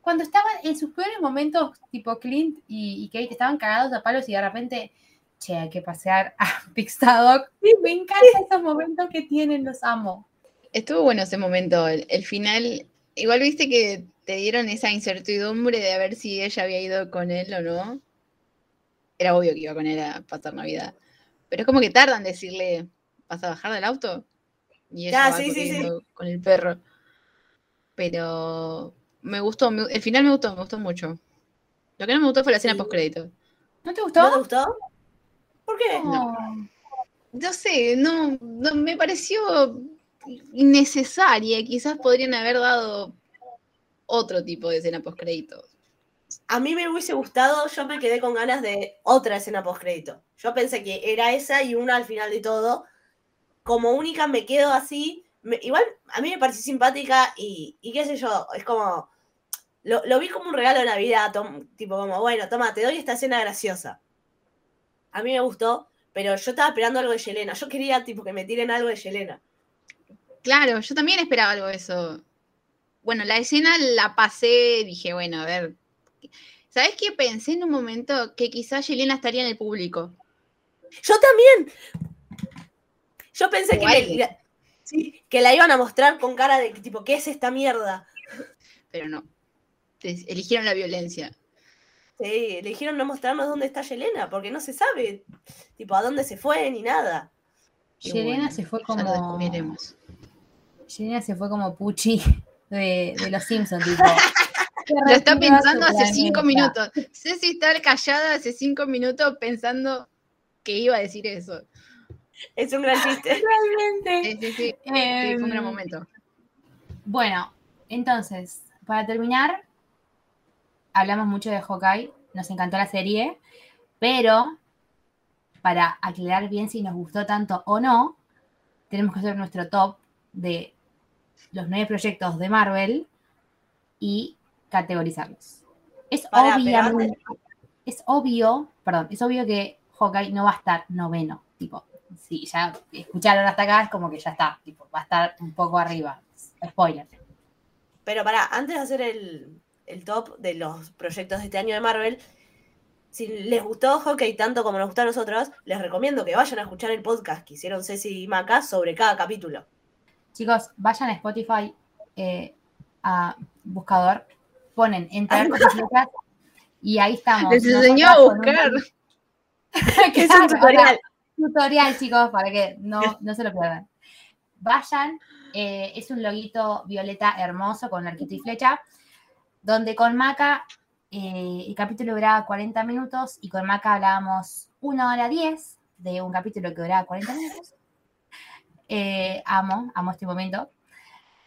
Cuando estaban en sus peores momentos, tipo Clint y, y Kate estaban cagados a palos y de repente che, hay que pasear a Pixadoc. Me encantan esos momentos que tienen, los amo. Estuvo bueno ese momento, el, el final. Igual viste que te dieron esa incertidumbre de a ver si ella había ido con él o no. Era obvio que iba con él a pasar Navidad. Pero es como que tardan en decirle, ¿vas a bajar del auto? Y ella Ah, va sí, sí, sí. corriendo con el perro. Pero me gustó, me- el final me gustó, me gustó mucho. Lo que no me gustó fue la escena Sí. post crédito. ¿No te gustó? ¿No te gustó? ¿Por qué? No. No sé, no, no me pareció innecesaria. Quizás podrían haber dado otro tipo de escena post crédito. A mí me hubiese gustado, yo me quedé con ganas de otra escena postcrédito. Yo pensé que era esa y una al final de todo. Como única me quedo así. igual a mí me pareció simpática y, y qué sé yo, es como. Lo, lo vi como un regalo de Navidad, tom- tipo como, bueno, toma, te doy esta escena graciosa. A mí me gustó, pero yo estaba esperando algo de Yelena. Yo quería tipo que me tiren algo de Yelena. Claro, yo también esperaba algo de eso. Bueno, la escena la pasé, dije, bueno, a ver. ¿Sabes qué? Pensé en un momento que quizás Yelena estaría en el público. Yo también. Yo pensé que, O le- alguien. la- sí, que la iban a mostrar con cara de tipo, ¿qué es esta mierda? Pero no. Eligieron la violencia. Sí, le dijeron no mostrarnos dónde está Yelena, porque no se sabe, tipo, a dónde se fue ni nada. Yelena bueno, se fue Ya como. lo descubriremos. Yelena se fue como Puchi de, de los Simpsons, tipo. Lo está pensando hace cinco minutos. Ceci está callada hace cinco minutos pensando que iba a decir eso. Es un gran chiste. Realmente. Sí, sí, sí. Sí, fue un gran Em, momento. Bueno, entonces, para terminar, hablamos mucho de Hawkeye, nos encantó la serie, pero para aclarar bien si nos gustó tanto o no, tenemos que hacer nuestro top de los nueve proyectos de Marvel y categorizarlos. Es obviamente, es obvio, perdón, es obvio que Hawkeye no va a estar noveno, tipo, si ya escucharon hasta acá, es como que ya está, tipo, va a estar un poco arriba. Spoiler. Pero para, antes de hacer el, el top de los proyectos de este año de Marvel, si les gustó Hockey tanto como nos gustó a nosotros, les recomiendo que vayan a escuchar el podcast que hicieron Ceci y Maca sobre cada capítulo. Chicos, vayan a Spotify, eh, a buscador, ponen entrar cosas y ahí estamos. Les enseñó a buscar. un- es un tutorial. tutorial, chicos, para que no, no se lo pierdan. Vayan, eh, es un loguito violeta hermoso con arquito y flecha, donde con Maca eh, el capítulo duraba 40 minutos y con Maca hablábamos una hora 10 de un capítulo que duraba 40 minutos. Eh, amo, amo este momento.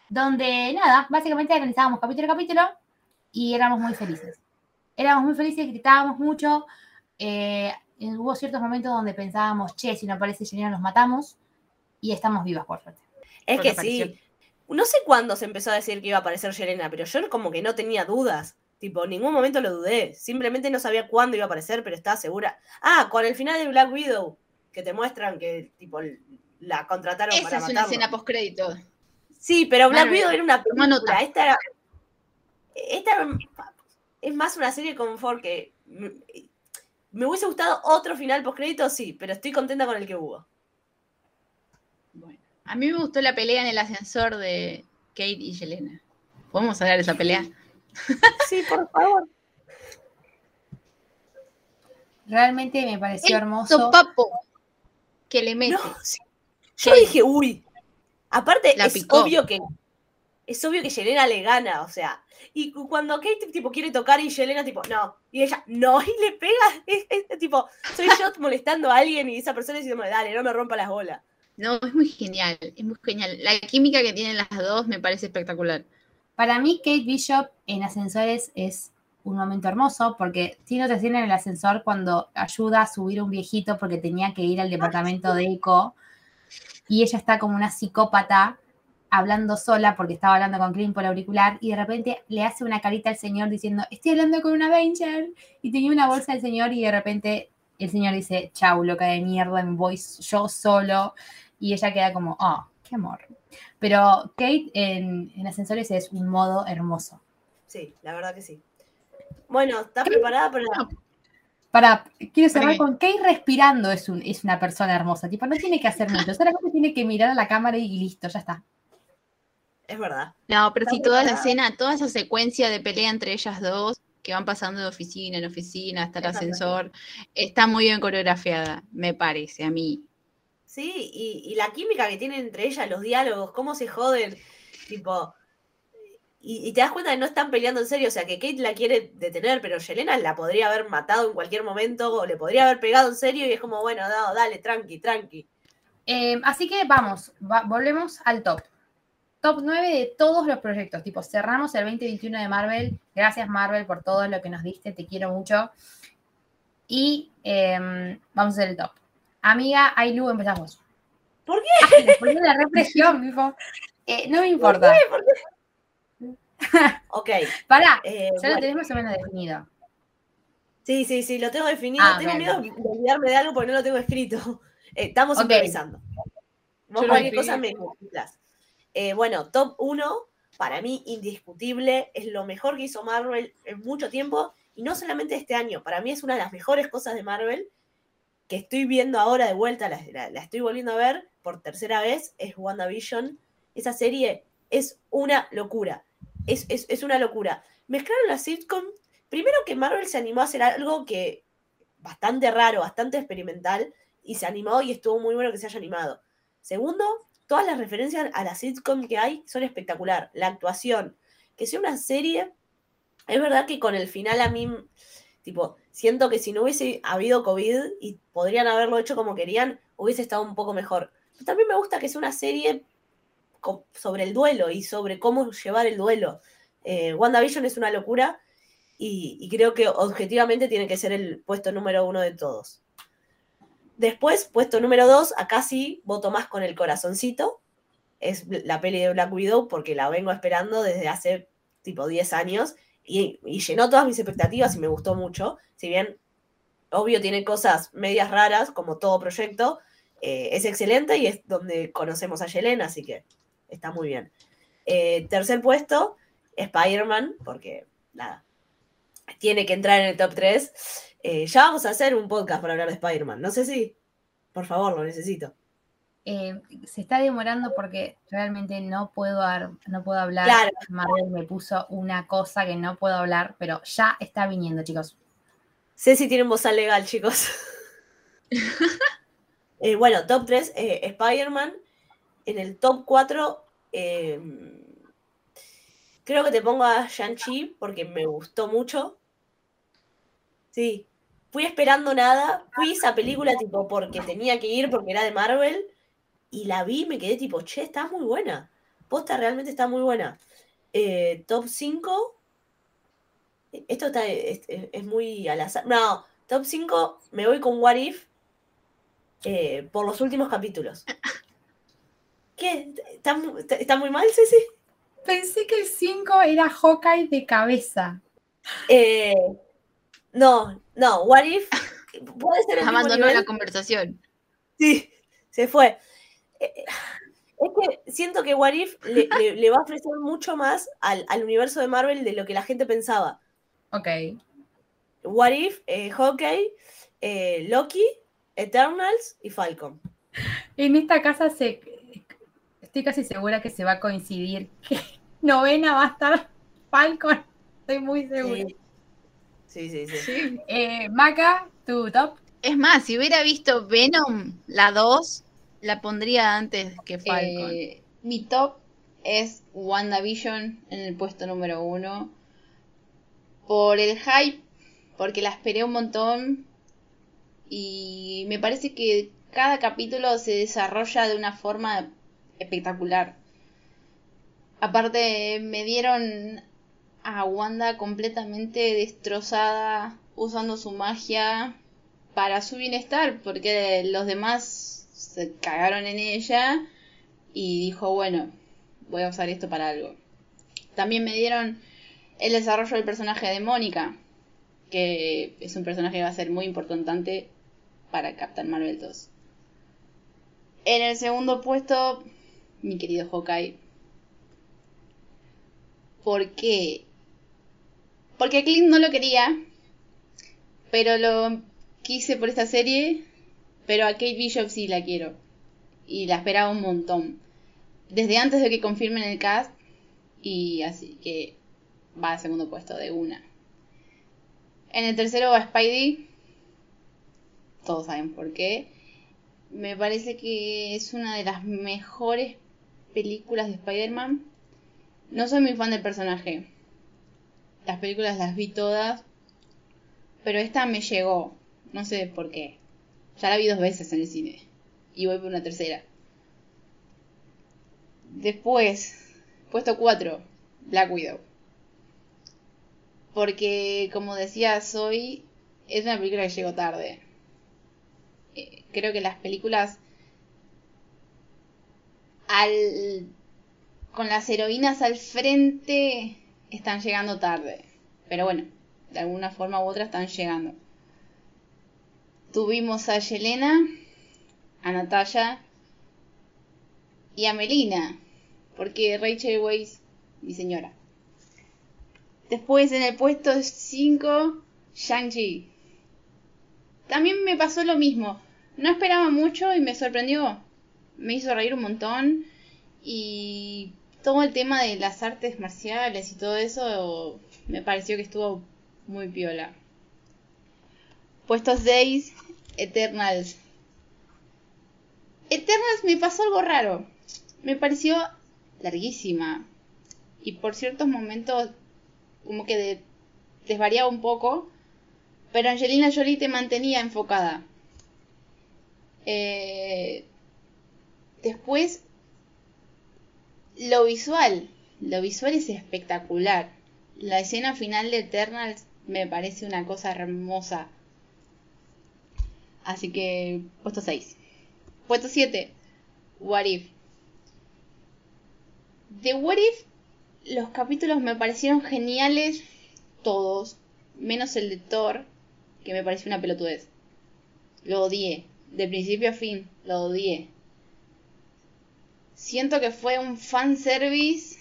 Donde nada, básicamente analizábamos capítulo a capítulo y éramos muy felices. Éramos muy felices, gritábamos mucho. eh, hubo ciertos momentos donde pensábamos, che, si no aparece Yelena nos matamos y estamos vivas, por suerte. Es Porque que sí. No sé cuándo se empezó a decir que iba a aparecer Yelena, pero yo como que no tenía dudas. Tipo, en ningún momento lo dudé. Simplemente no sabía cuándo iba a aparecer, pero estaba segura. Ah, con el final de Black Widow, que te muestran que tipo la contrataron Esa para es una escena post crédito. Sí, pero Black Widow era una película. Esta era, esta es más una serie de confort que me, me hubiese gustado otro final post crédito, sí, pero estoy contenta con el que hubo. Bueno, a mí me gustó la pelea en el ascensor de Kate y Yelena. ¿Podemos hablar de esa pelea? Sí, por favor. Realmente me pareció El hermoso. sopapo que le mete. No, sí. Yo dije, uy. Aparte, La es picó. obvio que. Es obvio que Yelena le gana, o sea. Y cu- cuando Kate tipo quiere tocar y Yelena tipo, no. Y ella, no, y le pega. Es, es tipo, soy yo molestando a alguien y esa persona diciéndome, dale, no me rompa las bolas. No, es muy genial, es muy genial. La química que tienen las dos me parece espectacular. Para mí, Kate Bishop en ascensores es un momento hermoso porque tiene otra escena en el ascensor cuando ayuda a subir a un viejito porque tenía que ir al departamento de Eco y ella está como una psicópata hablando sola porque estaba hablando con Clint por auricular y de repente le hace una carita al señor diciendo estoy hablando con una Avenger y tenía una bolsa del señor y de repente el señor dice chau loca de mierda me voy yo solo y ella queda como oh qué amor pero Kate en, en ascensores es un modo hermoso. Sí, la verdad que sí. Bueno, ¿estás preparada para la, Para, quiero cerrar con Kate respirando es, un, es una persona hermosa. Tipo, no tiene que hacer mucho. Solamente tiene que mirar a la cámara y listo, ya está. Es verdad. No, pero si toda la escena, toda esa secuencia de pelea entre ellas dos, que van pasando de oficina en oficina hasta el Es verdad. ascensor, está muy bien coreografiada, me parece, a mí. Sí, y, y la química que tienen entre ellas, los diálogos, cómo se joden, tipo. Y, y te das cuenta que no están peleando en serio, o sea que Kate la quiere detener, pero Yelena la podría haber matado en cualquier momento, o le podría haber pegado en serio, y es como, bueno, no, dale, tranqui, tranqui. Eh, así que vamos, va- volvemos al top. Top 9 de todos los proyectos. Tipo, cerramos el 2021 de Marvel. Gracias, Marvel, por todo lo que nos diste. Te quiero mucho. Y em, vamos a hacer el top. Amiga, Ailu, empezamos. ¿Por qué? Porque la represión, tipo. Eh, no me importa. Ok. Pará, eh, ya lo tenés más o menos definido. Sí, sí, sí, lo tengo definido. Ah, tengo miedo de olvidarme de algo porque no lo tengo escrito. Eh, estamos Ok. improvisando. Vos cualquier cosa me. Eh, bueno, top 1, para mí indiscutible, es lo mejor que hizo Marvel en mucho tiempo. Y no solamente este año, para mí es una de las mejores cosas de Marvel que estoy viendo ahora de vuelta, la, la- la estoy volviendo a ver por tercera vez, es WandaVision. Esa serie es una locura. Es, es, es una locura. Mezclaron la sitcom. Primero que Marvel se animó a hacer algo que bastante raro, bastante experimental, y se animó y estuvo muy bueno que se haya animado. Segundo, todas las referencias a la sitcom que hay son espectacular. La actuación, que sea una serie, es verdad que con el final a mí, tipo, siento que si no hubiese habido COVID y podrían haberlo hecho como querían, hubiese estado un poco mejor. Pero también me gusta que sea una serie sobre el duelo y sobre cómo llevar el duelo. Eh, WandaVision es una locura y, creo que objetivamente tiene que ser el puesto número uno de todos. Después, puesto número dos, acá sí voto más con el corazoncito. Es la peli de Black Widow porque la vengo esperando desde hace tipo 10 años y, y llenó todas mis expectativas y me gustó mucho. Si bien, obvio, tiene cosas medias raras como todo proyecto, eh, es excelente y es donde conocemos a Yelena, así que está muy bien. Eh, tercer puesto, Spider-Man, porque nada, tiene que entrar en el top 3. Eh, ya vamos a hacer un podcast para hablar de Spider-Man. No sé si, por favor, lo necesito. Eh, se está demorando porque realmente no puedo, dar- no puedo hablar. Claro. Marvel me puso una cosa que no puedo hablar, pero ya está viniendo, chicos. Sé si tienen voz legal, chicos. Eh, bueno, top 3, eh, Spider-Man. En el top 4, eh, creo que te pongo a Shang-Chi porque me gustó mucho. Sí, fui esperando nada. Fui esa película tipo porque tenía que ir porque era de Marvel. Y la vi y me quedé tipo, che, está muy buena. Posta realmente está muy buena. Eh, top 5. Esto está, es, es- es muy al azar. No, top 5 me voy con What If eh, por los últimos capítulos. ¿Qué? ¿Está, está- muy mal, Ceci? Pensé que el 5 era Hawkeye de cabeza. Eh, no, no, What If puede ser el mismo Abandonó nivel. la conversación. Sí, se fue. Eh, Es que siento que What If le, le- le va a ofrecer mucho más al, al universo de Marvel de lo que la gente pensaba. Ok. What If, eh, Hawkeye, eh, Loki, Eternals y Falcon. En esta casa se, estoy casi segura que se va a coincidir que novena va a estar Falcon. Estoy muy segura. Sí, sí, sí. sí. Sí. Eh, Maca, tu top. Es más, si hubiera visto Venom, la 2, la pondría antes que Falcon. Eh, mi top es WandaVision en el puesto número uno. Por el hype, porque la esperé un montón. Y me parece que cada capítulo se desarrolla de una forma espectacular. Aparte, me dieron a Wanda completamente destrozada, usando su magia para su bienestar, porque los demás se cagaron en ella y dijo, bueno, voy a usar esto para algo. También me dieron el desarrollo del personaje de Mónica, que es un personaje que va a ser muy importante para Captain Marvel 2. En el segundo puesto, mi querido Hawkeye. ¿Por qué? Porque Clint no lo quería, pero lo quise por esta serie, pero a Kate Bishop sí la quiero. Y la esperaba un montón. Desde antes de que confirmen el cast, y así que va al segundo puesto de una. En el tercero va Spidey. Todos saben por qué. Me parece que es una de las mejores películas de Spider-Man. No soy muy fan del personaje. Las películas las vi todas. Pero esta me llegó. No sé por qué. Ya la vi dos veces en el cine. Y voy por una tercera. Después, puesto 4, Black Widow. Porque, como decía Soy, es una película que llegó tarde. Eh, creo que las películas al con las heroínas al frente están llegando tarde. Pero bueno, de alguna forma u otra están llegando. Tuvimos a Yelena, a Natalia y a Melina, porque Rachel Weisz, mi señora. Después en el puesto 5, Shang-Chi. También me pasó lo mismo. No esperaba mucho y me sorprendió. Me hizo reír un montón. Y todo el tema de las artes marciales y todo eso me pareció que estuvo muy piola. Puestos 6, Eternals. Eternals me pasó algo raro. Me pareció larguísima. Y por ciertos momentos como que desvariaba un poco. Pero Angelina Jolie te mantenía enfocada. Eh, después, lo visual. Lo visual es espectacular. La escena final de Eternals me parece una cosa hermosa. Así que, puesto 6. Puesto 7. What If. De What If, los capítulos me parecieron geniales todos, menos el de Thor, que me pareció una pelotudez. Lo odié, de principio a fin, lo odié. Siento que fue un fanservice.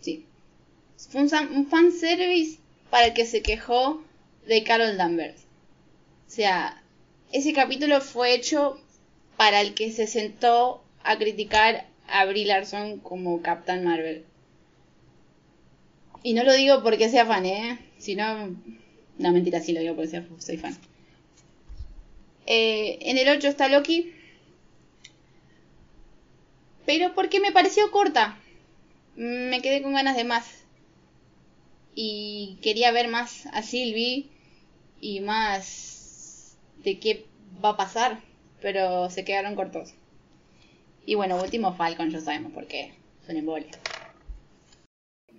Sí. Fue un, un fanservice para el que se quejó de Carol Danvers. O sea, ese capítulo fue hecho para el que se sentó a criticar a Brie Larson como Captain Marvel. Y no lo digo porque sea fan, ¿eh? Sino... No, mentira, sí lo digo porque soy fan. Eh, en el 8 está Loki. Pero porque me pareció corta. Me quedé con ganas de más. Y quería ver más a Sylvie y más de qué va a pasar. Pero se quedaron cortos. Y bueno, último Falcon, ya sabemos por qué. Son embole.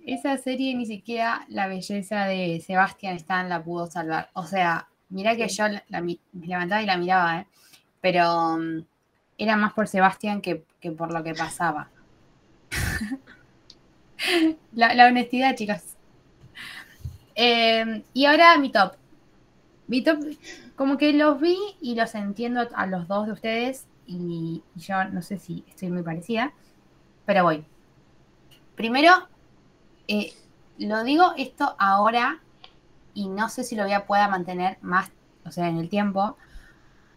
Esa serie ni siquiera la belleza de Sebastian Stan la pudo salvar. O sea, mira que yo la, me levantaba y la miraba, ¿eh? pero um, era más por Sebastián que, por lo que pasaba. la, honestidad, chicos. Em, y ahora mi top. Mi top, como que los vi y los entiendo a los dos de ustedes y, yo no sé si estoy muy parecida, pero voy. Primero, eh, lo digo esto ahora y no sé si lo voy a pueda mantener más, o sea, en el tiempo,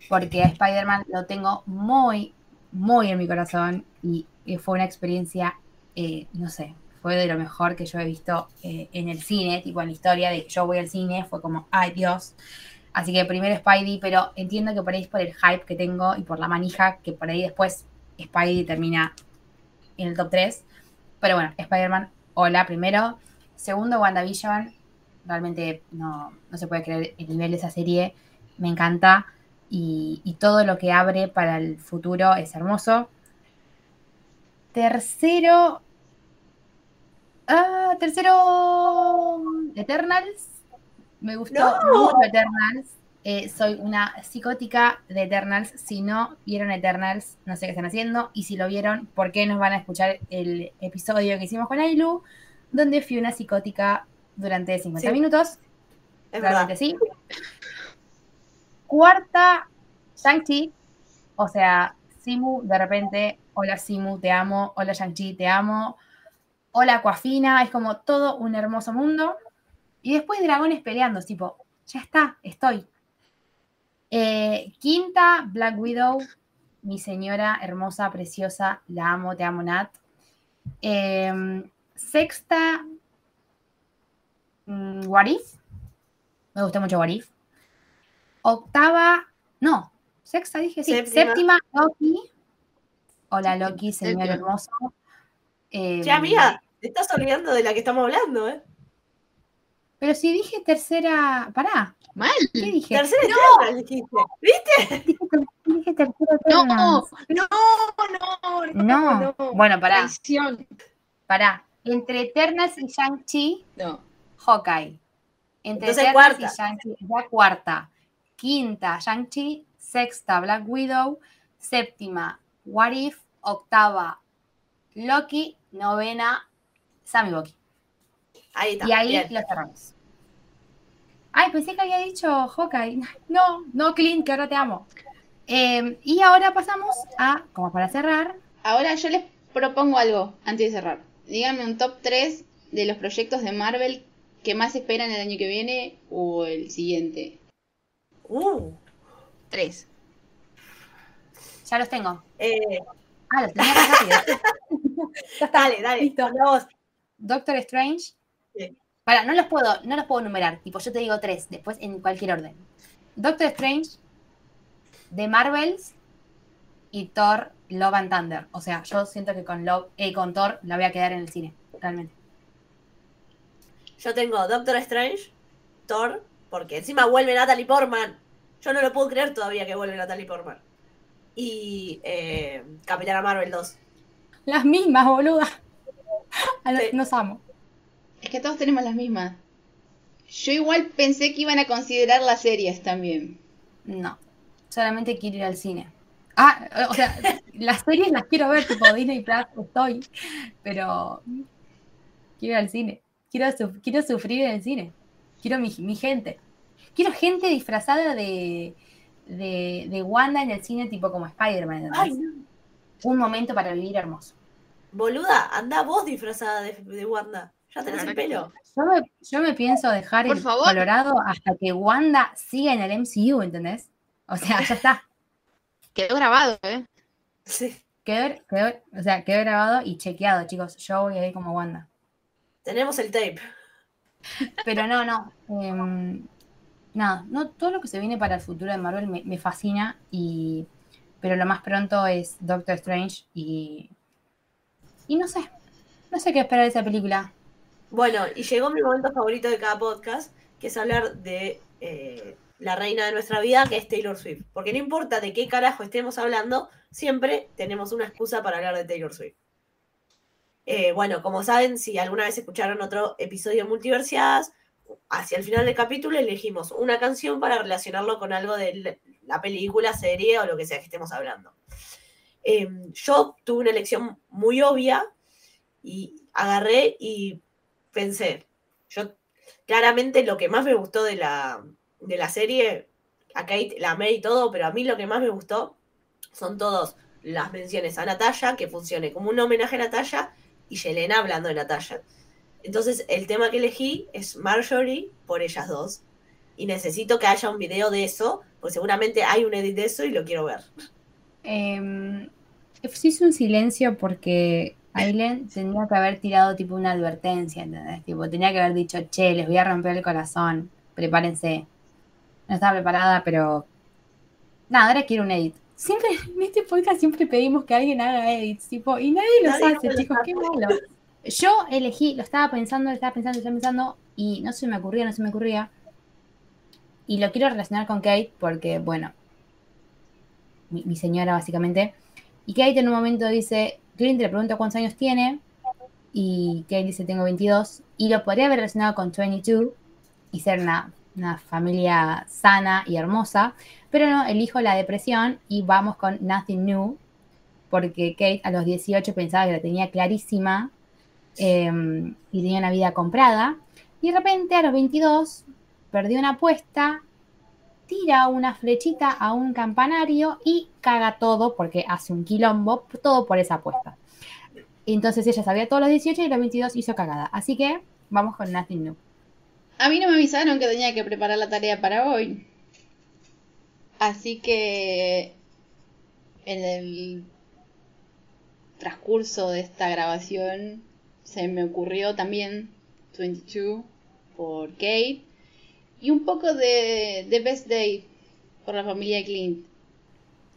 porque a Spider-Man lo tengo muy, muy en mi corazón y fue una experiencia, eh, no sé, fue de lo mejor que yo he visto eh, en el cine, tipo en la historia de que yo voy al cine, fue como, ay Dios, Así que primero Spidey, pero entiendo que por ahí es por el hype que tengo y por la manija, que por ahí después Spidey termina en el top 3. Pero bueno, Spider-Man, hola primero. Segundo, WandaVision. Realmente no, se puede creer el nivel de esa serie. Me encanta. Y, todo lo que abre para el futuro es hermoso. Tercero. Ah, tercero. Eternals me gustó mucho Eternals. Eh, soy una psicótica de Eternals. Si no vieron Eternals, no sé qué están haciendo. Y si lo vieron, ¿por qué nos van a escuchar el episodio que hicimos con Ailu? Donde fui una psicótica durante 50 minutos. Es Realmente sí. Cuarta, Shang-Chi. O sea, Simu, de repente, hola Simu, te amo. Hola Shang-Chi, te amo. Hola Coafina. Es como todo un hermoso mundo. Y después dragones peleando, tipo, ya está, estoy. Eh, quinta, Black Widow, mi señora hermosa, preciosa, la amo, te amo, Nat. Eh, sexta, mm, What If. Me gusta mucho What If. Octava, no, sexta dije, sí. Séptima. Séptima, Loki. Hola Loki, señor Séptima. hermoso. Eh, Ya, amiga, te estás olvidando de la que estamos hablando, ¿eh? Pero si dije tercera, pará, Mal. ¿qué dije? Tercera Eternals, dijiste. ¿Viste? Dije, ter- dije tercera No, no, no, No. no. Bueno, pará, Traición. pará. Entre Eternals y Shang-Chi, No. Hawkeye. Entre Entonces, Eternals cuarta. y Shang-Chi, ya cuarta. Quinta, Shang-Chi. Sexta, Black Widow. Séptima, What If. Octava, Loki. Novena, Sammy Bucky. Ahí está. Y ahí bien. lo cerramos. Ay, pensé que había dicho Hawkeye. No, no, Clint, que ahora te amo. Eh, y ahora pasamos a, como para cerrar, Ahora yo les propongo algo antes de cerrar. Díganme un top 3 de los proyectos de Marvel que más esperan el año que viene o el siguiente. Uh, Tres. ya los tengo. eh, Ah, los tenía rápido. ya está. dale, dale. Listo. Vos. Doctor Strange. Sí. Para, no los puedo, no los puedo numerar. Tipo, yo te digo tres, después en cualquier orden. Doctor Strange, The Marvels y Thor Love and Thunder. O sea, yo siento que con Love, eh, con Thor la voy a quedar en el cine, realmente. Yo tengo Doctor Strange, Thor, porque encima vuelve Natalie Portman. Yo no lo puedo creer todavía que vuelve Natalie Portman. Y eh, Capitana Marvel 2. Las mismas, boluda. Sí. Nos amo. Es que todos tenemos las mismas. Yo igual pensé que iban a considerar las series también. No, solamente quiero ir al cine. Ah, o sea, las series las quiero ver, tipo Disney Plus, estoy, pero quiero ir al cine. Quiero, su- quiero sufrir en el cine. Quiero mi, mi gente. Quiero gente disfrazada de, de, de Wanda en el cine, tipo como Spider-Man. Un momento para vivir hermoso. Boluda, anda vos disfrazada de, de Wanda. Ya tenés el pelo. Yo me, yo me pienso dejar Por el favor. Colorado hasta que Wanda siga en el MCU, ¿entendés? O sea, ya está. Quedó grabado, ¿eh? Sí. Quedó, quedó- o sea, quedó grabado y chequeado, chicos. Yo voy a ir como Wanda. Tenemos el tape. Pero no, no. em, nada, no, todo lo que se viene para el futuro de Marvel me, fascina. Y, pero lo más pronto es Doctor Strange y. Y no sé. No sé qué esperar de esa película. Bueno, y llegó mi momento favorito de cada podcast, que es hablar de eh, la reina de nuestra vida, que es Taylor Swift. Porque no importa de qué carajo estemos hablando, siempre tenemos una excusa para hablar de Taylor Swift. Eh, bueno, como saben, si alguna vez escucharon otro episodio de Multiversiadas, hacia el final del capítulo elegimos una canción para relacionarlo con algo de la película, serie o lo que sea que estemos hablando. Eh, yo tuve una elección muy obvia y agarré y pensé, yo claramente lo que más me gustó de la, de la serie, a Kate la amé y todo, pero a mí lo que más me gustó son todos las menciones a Natalia, que funcione como un homenaje a Natalia, y Yelena hablando de Natalia. Entonces el tema que elegí es Marjorie por ellas dos. Y necesito que haya un video de eso, porque seguramente hay un edit de eso y lo quiero ver. Em, se hizo un silencio porque Aileen tenía que haber tirado tipo una advertencia, ¿entendés? Tipo, tenía que haber dicho, che, les voy a romper el corazón, prepárense. No estaba preparada, pero nada, ahora quiero un edit. Siempre, en este podcast siempre pedimos que alguien haga edits, tipo, y nadie los Nadie hace, chicos, qué malo. Yo elegí, lo estaba pensando, lo estaba pensando, lo estaba pensando, y no se me ocurría, no se me ocurría. Y lo quiero relacionar con Kate porque, bueno, mi, mi señora básicamente. Y Kate en un momento dice, Clint le pregunta cuántos años tiene, y Kate dice tengo 22, y lo podría haber relacionado con 22 y ser una, una familia sana y hermosa, pero no, elijo la depresión y vamos con Nothing New, porque Kate a los 18 pensaba que la tenía clarísima eh, y tenía una vida comprada, y de repente a los 22 perdió una apuesta, tira una flechita a un campanario y caga todo porque hace un quilombo, todo por esa apuesta. Entonces ella sabía todos los 18 y a los 22 hizo cagada. Así que vamos con Nothing New. A mí no me avisaron que tenía que preparar la tarea para hoy. Así que en el transcurso de esta grabación se me ocurrió también 22 por Kate y un poco de The Best Day por la familia Clint.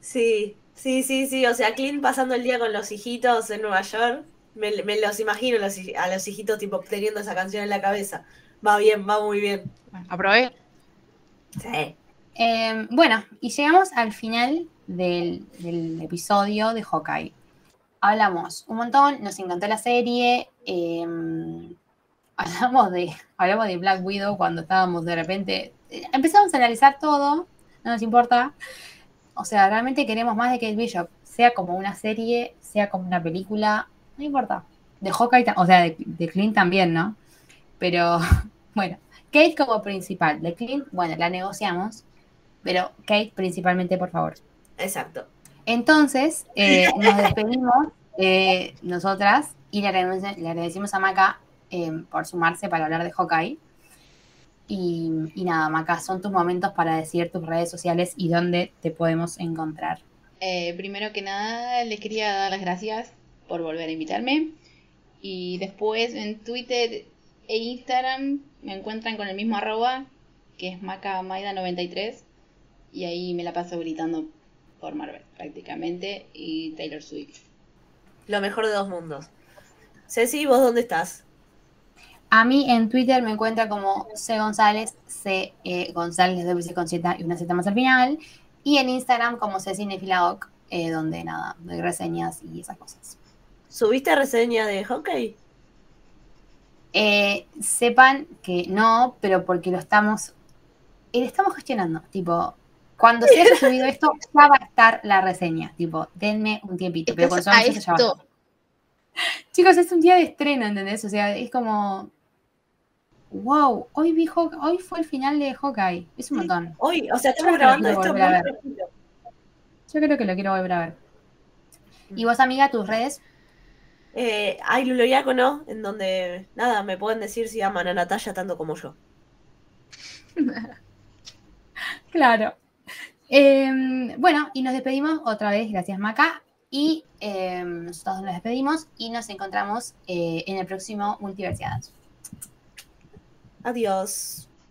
Sí, sí, sí, sí. O sea, Clint pasando el día con los hijitos en Nueva York. Me, me los imagino a los hijitos tipo teniendo esa canción en la cabeza. Va bien, va muy bien. Bueno, aprobé. Sí. Eh, bueno, y llegamos al final del, del episodio de Hawkeye. Hablamos un montón, nos encantó la serie. eh, hablamos, de, hablamos de Black Widow cuando estábamos de repente. eh, empezamos a analizar todo, no nos importa. O sea, realmente queremos más de Kate Bishop, sea como una serie, sea como una película, no importa. De Hawkeye, o sea, de, de Clint también, ¿no? Pero bueno, Kate como principal, de Clint, bueno, la negociamos. Pero Kate, principalmente, por favor. Exacto. Entonces, eh, nos despedimos eh, nosotras y le, agradece- le agradecemos a Maca eh, por sumarse para hablar de Hawkeye. Y, y nada, Maca, son tus momentos para decir tus redes sociales y dónde te podemos encontrar. Eh, primero que nada, les quería dar las gracias por volver a invitarme. Y después en Twitter e Instagram me encuentran con el mismo arroba, que es macamaida93. Y ahí me la paso gritando por Marvel, prácticamente, y Taylor Swift. Lo mejor de dos mundos. Ceci, ¿vos dónde estás? A mí en Twitter me encuentra como C González, C eh, González doble C con Z y una Z más al final. Y en Instagram como Cecinefiladoc, eh, donde nada, doy reseñas y esas cosas. ¿Subiste reseña de hockey? Eh, sepan que no, pero porque lo estamos, eh, lo estamos gestionando. Tipo, cuando se haya subido esto, ya va a estar la reseña. Tipo, denme un tiempito. Pero cuando a esto, ya va. Chicos, es un día de estreno, ¿entendés? O sea, es como. Wow, hoy vi hoy fue el final de Hawkeye. Es un montón. Hoy, o sea, estamos grabando esto muy. Yo creo que lo quiero volver a ver. ¿Y vos, amiga, tus redes? Eh, hay Luloyacono, en donde, nada, me pueden decir si aman a Natalia tanto como yo. Claro. Eh, bueno, y nos despedimos otra vez, gracias Maca. Y eh, nosotros nos despedimos y nos encontramos eh, en el próximo Multiversiadas. Adiós.